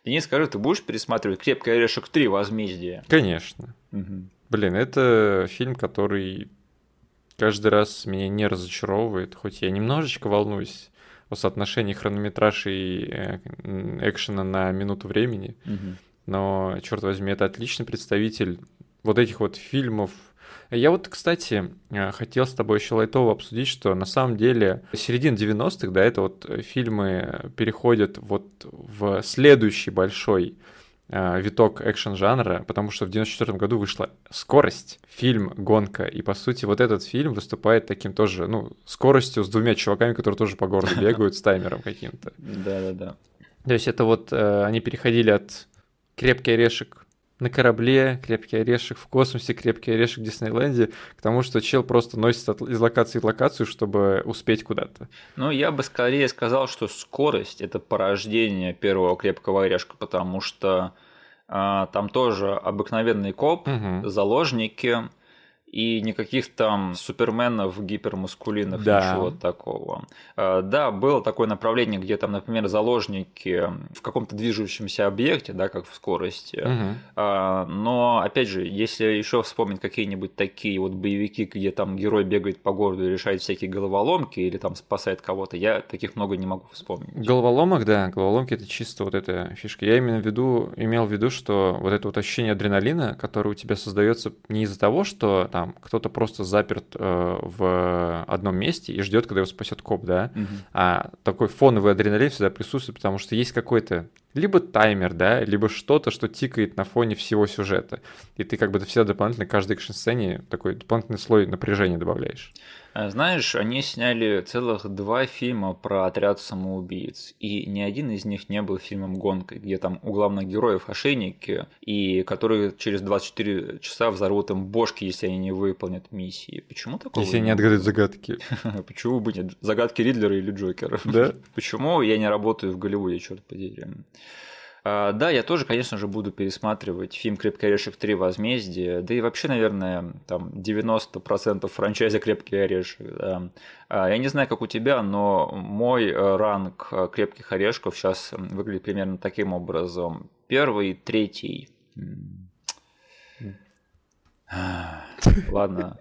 [SPEAKER 1] Денис, скажи, ты будешь пересматривать «Крепкий орешек 3. Возмездие»?
[SPEAKER 2] Конечно. Угу. Блин, это фильм, который каждый раз меня не разочаровывает, хоть я немножечко волнуюсь о соотношении хронометраж и э, экшена на минуту времени.
[SPEAKER 1] Угу.
[SPEAKER 2] Но, черт возьми, это отличный представитель вот этих вот фильмов. Я вот, кстати, э, хотел с тобой еще лайтово обсудить, что на самом деле середина 90-х, да, это вот фильмы переходят вот в следующий большой виток экшен-жанра, потому что в 94 году вышла «Скорость», фильм «Гонка», и, по сути, вот этот фильм выступает таким тоже, ну, скоростью с двумя чуваками, которые тоже по городу бегают с таймером каким-то.
[SPEAKER 1] Да-да-да.
[SPEAKER 2] То есть это вот э, они переходили от «Крепкий орешек» на корабле, крепкий орешек в космосе, крепкий орешек в Диснейленде, к тому, что чел просто носит от, из локации в локацию, чтобы успеть куда-то.
[SPEAKER 1] Ну, я бы скорее сказал, что скорость – это порождение первого крепкого орешка, потому что а, там тоже обыкновенный коп,
[SPEAKER 2] угу.
[SPEAKER 1] заложники, и никаких там суперменов гипермускулинных, да. ничего такого. А, да, было такое направление, где там, например, заложники в каком-то движущемся объекте, да, как в скорости.
[SPEAKER 2] Угу.
[SPEAKER 1] Но, опять же, если еще вспомнить какие-нибудь такие вот боевики, где там герой бегает по городу и решает всякие головоломки или там спасает кого-то, я таких много не могу вспомнить.
[SPEAKER 2] Головоломок, да, головоломки это чисто вот эта фишка. Я именно в виду, имел в виду, что вот это вот ощущение адреналина, которое у тебя создается не из-за того, что там кто-то просто заперт э, в одном месте и ждет, когда его спасет коп, да,
[SPEAKER 1] угу.
[SPEAKER 2] а такой фоновый адреналин всегда присутствует, потому что есть какой-то либо таймер, да, либо что-то, что тикает на фоне всего сюжета. И ты как бы всегда дополнительно каждой экшн-сцене такой дополнительный слой напряжения добавляешь.
[SPEAKER 1] А знаешь, они сняли целых два фильма про отряд самоубийц, и ни один из них не был фильмом «Гонкой», где там у главных героев ошейники, и которые через 24 часа взорвут им бошки, если они не выполнят миссии. Почему такое?
[SPEAKER 2] Если они отгадают загадки.
[SPEAKER 1] Почему бы нет? Загадки Ридлера или Джокера?
[SPEAKER 2] Да.
[SPEAKER 1] Почему я не работаю в Голливуде, черт подери? А, да, я тоже, конечно же, буду пересматривать фильм «Крепкий орешек 3. Возмездие», да и вообще, наверное, там 90% франчайза «Крепкий орешек». А, я не знаю, как у тебя, но мой э, ранг э, «Крепких орешков» сейчас выглядит примерно таким образом. Первый, третий... Ладно,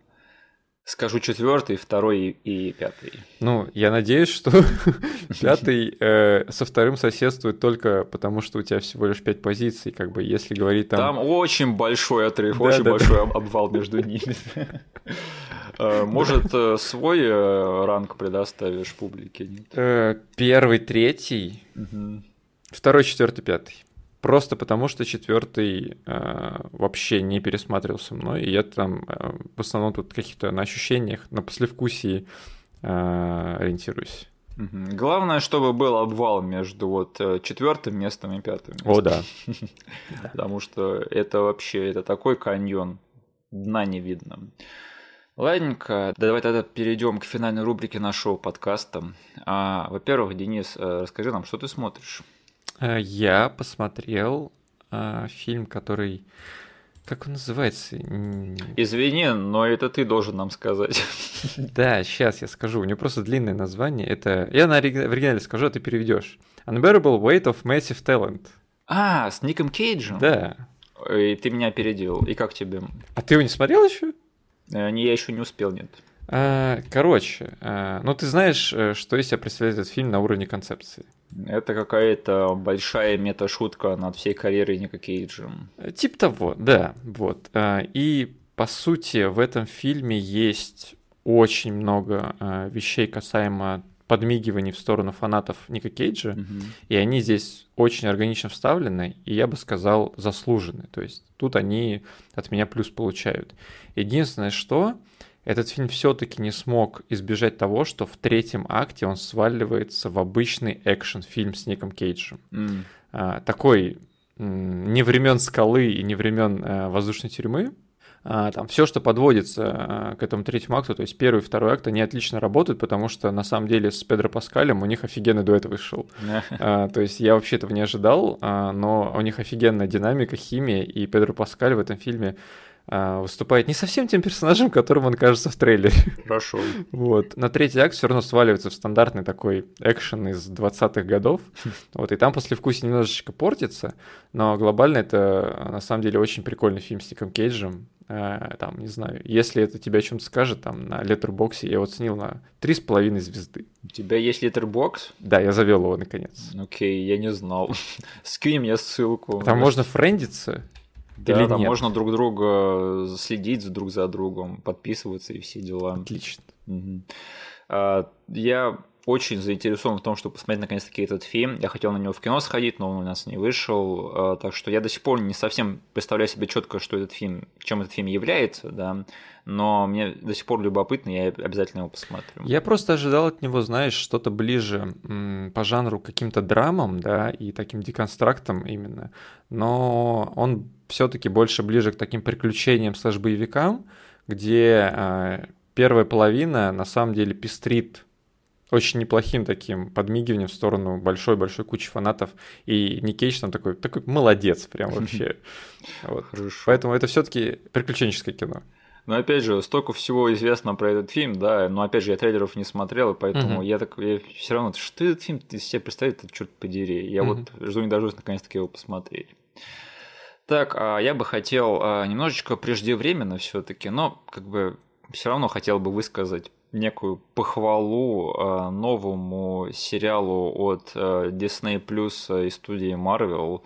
[SPEAKER 1] Скажу четвертый, второй и пятый.
[SPEAKER 2] Ну, я надеюсь, что пятый э, со вторым соседствует только потому, что у тебя всего лишь пять позиций, как бы, если говорить там...
[SPEAKER 1] Там очень большой отрыв, да, очень да, большой да. обвал между ними. Э, может, э, свой э, ранг предоставишь публике?
[SPEAKER 2] Первый, третий, второй, четвертый, пятый. Просто потому, что четвертый э, вообще не пересматривался мной, и я там э, в основном тут каких-то на ощущениях, на послевкусии э, ориентируюсь.
[SPEAKER 1] Главное, чтобы был обвал между вот э, четвертым местом и пятым. Местом.
[SPEAKER 2] О, да.
[SPEAKER 1] Потому что это вообще это такой каньон, дна не видно. Ладненько, давай тогда перейдем к финальной рубрике нашего подкаста. А, во-первых, Денис, э, расскажи нам, что ты смотришь?
[SPEAKER 2] Э, я посмотрел э, фильм, который... Как он называется?
[SPEAKER 1] Извини, но это ты должен нам сказать.
[SPEAKER 2] Да, сейчас я скажу. У него просто длинное название. Это я на оригинале скажу, а ты переведешь. Unbearable Weight of Massive Talent.
[SPEAKER 1] А, с Ником Кейджем?
[SPEAKER 2] Да.
[SPEAKER 1] И ты меня опередил. И как тебе?
[SPEAKER 2] А ты его не смотрел еще?
[SPEAKER 1] Э, не, я еще не успел, нет.
[SPEAKER 2] А, короче, а, ну ты знаешь, э, что из себя представляет этот фильм на уровне концепции?
[SPEAKER 1] Это какая-то большая мета-шутка над всей карьерой Ника Кейджа.
[SPEAKER 2] Тип того, да, вот. А, и по сути в этом фильме есть очень много вещей касаемо подмигиваний в сторону фанатов Ника Кейджа, mm-hmm. и они здесь очень органично вставлены, и я бы сказал, заслужены. То есть тут они от меня плюс получают. Единственное, что этот фильм все-таки не смог избежать того, что в третьем акте он сваливается в обычный экшен-фильм с Ником Кейджем. Mm. А, такой не времен скалы и не времен а, воздушной тюрьмы. А, там все, что подводится а, к этому третьему акту, то есть первый и второй акт, они отлично работают, потому что на самом деле с Педро Паскалем у них офигенный дуэт вышел. а, то есть я вообще этого не ожидал, а, но у них офигенная динамика, химия, и Педро Паскаль в этом фильме выступает не совсем тем персонажем, которым он кажется в трейлере.
[SPEAKER 1] Хорошо.
[SPEAKER 2] Вот. На третий акт все равно сваливается в стандартный такой экшен из 20-х годов. Вот. И там после вкуса немножечко портится, но глобально это на самом деле очень прикольный фильм с Ником Кейджем. А, там, не знаю, если это тебе о чем-то скажет, там на Letterboxd я его оценил на 3,5 звезды.
[SPEAKER 1] У тебя есть Letterbox?
[SPEAKER 2] Да, я завел его наконец.
[SPEAKER 1] Окей, я не знал. Скинь мне ссылку.
[SPEAKER 2] Там можно френдиться,
[SPEAKER 1] да, Или там нет? можно друг друга следить друг за другом, подписываться и все дела.
[SPEAKER 2] Отлично.
[SPEAKER 1] Угу. Я очень заинтересован в том, чтобы посмотреть наконец-таки этот фильм. Я хотел на него в кино сходить, но он у нас не вышел. А, так что я до сих пор не совсем представляю себе четко, что этот фильм, чем этот фильм является, да. Но мне до сих пор любопытно, я обязательно его посмотрю.
[SPEAKER 2] Я просто ожидал от него, знаешь, что-то ближе по жанру каким-то драмам, да, и таким деконстрактам именно. Но он все-таки больше ближе к таким приключениям слэш-боевикам, где э, первая половина на самом деле пестрит очень неплохим таким подмигиванием в сторону большой-большой кучи фанатов. И Никейч там такой, такой молодец прям вообще. Вот. Поэтому это все-таки приключенческое кино.
[SPEAKER 1] Но опять же, столько всего известно про этот фильм, да, но опять же, я трейлеров не смотрел, и поэтому я так я все равно, что этот фильм ты себе представить, это черт подери. Я вот жду не дождусь наконец-таки его посмотреть. Так, а я бы хотел а, немножечко преждевременно все-таки, но как бы все равно хотел бы высказать некую похвалу э, новому сериалу от э, Disney Plus и студии Marvel,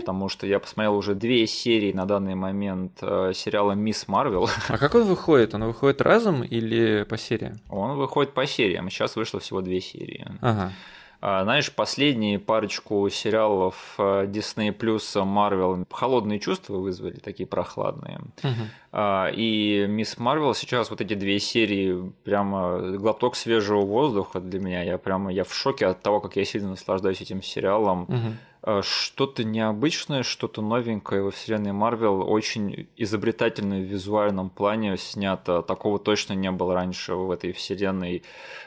[SPEAKER 1] потому что я посмотрел уже две серии на данный момент э, сериала Мисс Марвел.
[SPEAKER 2] А как он выходит? Он выходит разом или по сериям?
[SPEAKER 1] Он выходит по сериям. Сейчас вышло всего две серии. Ага. А, знаешь, последние парочку сериалов э, Disney Plus Marvel холодные чувства вызвали, такие прохладные. Uh-huh. И Мисс Марвел сейчас вот эти две серии прямо глоток свежего воздуха для меня. Я прямо я в шоке от того, как я сильно наслаждаюсь этим сериалом. Uh-huh что-то необычное, что-то новенькое во вселенной Марвел, очень изобретательно в визуальном плане снято. Такого точно не было раньше в этой вселенной.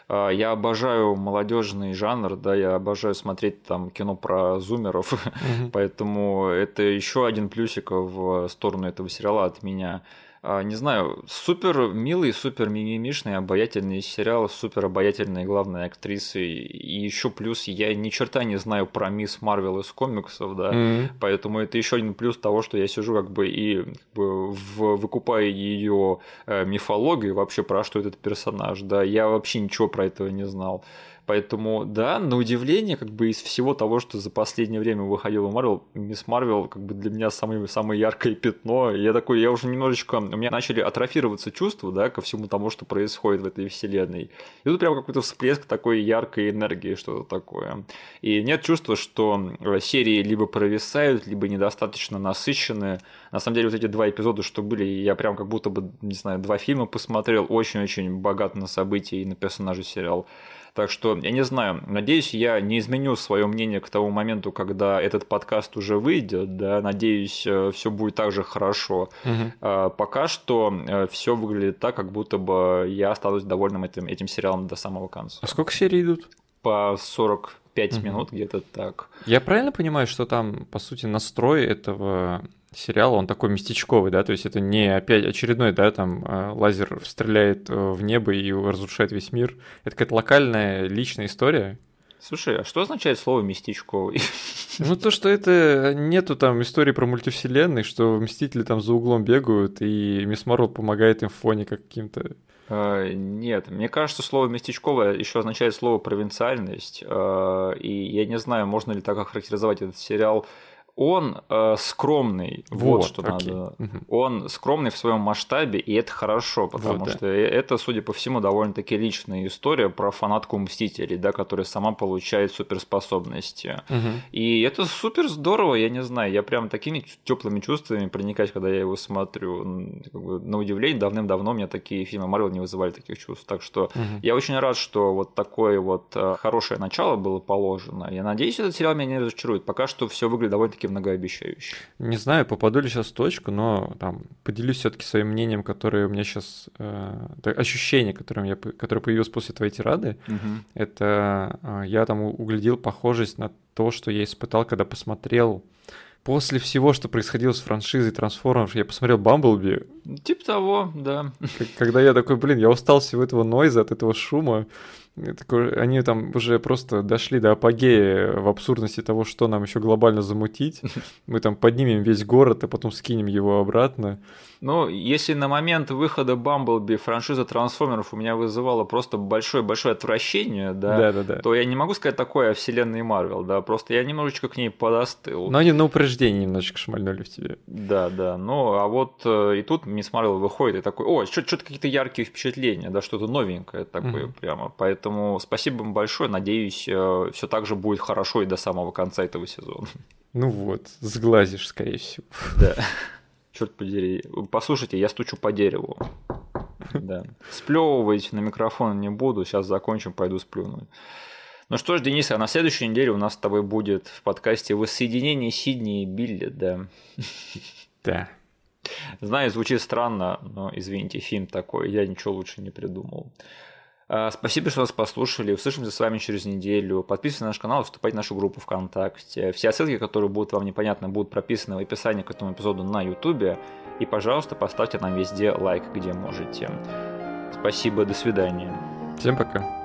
[SPEAKER 1] А, я обожаю молодежный жанр, да, я обожаю смотреть там кино про зумеров, mm-hmm. поэтому это еще один плюсик в сторону этого сериала от меня. А, не знаю, супер милый, супер мимимишный, обаятельный сериал, супер обаятельные главные актрисы. И еще плюс я ни черта не знаю про мисс Марвел из комиксов, да. Mm-hmm. Поэтому это еще один плюс того, что я сижу как бы и как бы, в, выкупаю ее э, мифологию вообще про что этот персонаж, да. Я вообще ничего про этого не знал. Поэтому, да, на удивление, как бы из всего того, что за последнее время выходило Марвел, Мисс Марвел, как бы для меня самое, самое яркое пятно. Я такой, я уже немножечко, у меня начали атрофироваться чувства, да, ко всему тому, что происходит в этой вселенной. И тут прям какой-то всплеск такой яркой энергии, что-то такое. И нет чувства, что э, серии либо провисают, либо недостаточно насыщенные. На самом деле, вот эти два эпизода, что были, я прям как будто бы, не знаю, два фильма посмотрел, очень-очень богат на события и на персонажей сериал. Так что, я не знаю, надеюсь, я не изменю свое мнение к тому моменту, когда этот подкаст уже выйдет, да, надеюсь, э, все будет так же хорошо. Угу. Пока что э, все выглядит так, как будто бы я останусь довольным этим, этим сериалом до самого конца.
[SPEAKER 2] А сколько серий идут?
[SPEAKER 1] По 45 угу. минут где-то так.
[SPEAKER 2] Я правильно понимаю, что там, по сути, настрой этого сериал, он такой местечковый, да, то есть это не опять очередной, да, там э, лазер стреляет э, в небо и разрушает весь мир. Это какая-то локальная, личная история.
[SPEAKER 1] Слушай, а что означает слово местечковый?
[SPEAKER 2] Ну, то, что это нету там истории про мультивселенной, что Мстители там за углом бегают, и Мисс Марвел помогает им в фоне каким-то.
[SPEAKER 1] Uh, нет, мне кажется, слово местечковое еще означает слово провинциальность. Uh, и я не знаю, можно ли так охарактеризовать этот сериал он э, скромный. Вот, вот что окей. надо. Угу. Он скромный в своем масштабе, и это хорошо, потому вот, что да. это, судя по всему, довольно-таки личная история про фанатку Мстителей, да, которая сама получает суперспособности. Угу. И это супер здорово, я не знаю, я прям такими теплыми чувствами проникать, когда я его смотрю. Как бы, на удивление, давным-давно у меня такие фильмы Марвел не вызывали таких чувств. Так что угу. я очень рад, что вот такое вот э, хорошее начало было положено. Я надеюсь, этот сериал меня не разочарует. Пока что все выглядит довольно-таки многообещающе.
[SPEAKER 2] Не знаю, попаду ли сейчас в точку, но там поделюсь все-таки своим мнением, которое у меня сейчас э, ощущение, которое, меня, которое появилось после твоей тирады. Угу. Это э, я там углядел похожесть на то, что я испытал, когда посмотрел после всего, что происходило с франшизой Трансформеров, я посмотрел Бамблби.
[SPEAKER 1] Типа того, да.
[SPEAKER 2] Когда я такой, блин, я устал всего этого нойза, от этого шума. Они там уже просто дошли до апогея в абсурдности того, что нам еще глобально замутить. Мы там поднимем весь город, а потом скинем его обратно.
[SPEAKER 1] Ну, если на момент выхода Бамблби франшиза трансформеров у меня вызывала просто большое-большое отвращение, да, да, да, да, то я не могу сказать такое о вселенной Марвел, да, просто я немножечко к ней подостыл.
[SPEAKER 2] Но они на упреждение немножечко шмальнули в тебе.
[SPEAKER 1] Да, да, ну, а вот э, и тут Мисс Марвел выходит и такой, о, что-то какие-то яркие впечатления, да, что-то новенькое такое mm-hmm. прямо, поэтому спасибо вам большое, надеюсь, э, все так же будет хорошо и до самого конца этого сезона.
[SPEAKER 2] Ну вот, сглазишь, скорее всего.
[SPEAKER 1] Да. Черт подери. Послушайте, я стучу по дереву. Да. Сплевывать на микрофон не буду. Сейчас закончим, пойду сплюну. Ну что ж, Денис, а на следующей неделе у нас с тобой будет в подкасте воссоединение Сидни и Билли, да?
[SPEAKER 2] Да.
[SPEAKER 1] Знаю, звучит странно, но извините, фильм такой, я ничего лучше не придумал. А, спасибо, что нас послушали. Услышимся с вами через неделю. Подписывайтесь на наш канал, вступайте в нашу группу ВКонтакте. Все ссылки, которые будут вам непонятны, будут прописаны в описании к этому эпизоду на YouTube. И, пожалуйста, поставьте нам везде лайк, где можете. Спасибо, до свидания.
[SPEAKER 2] Всем пока.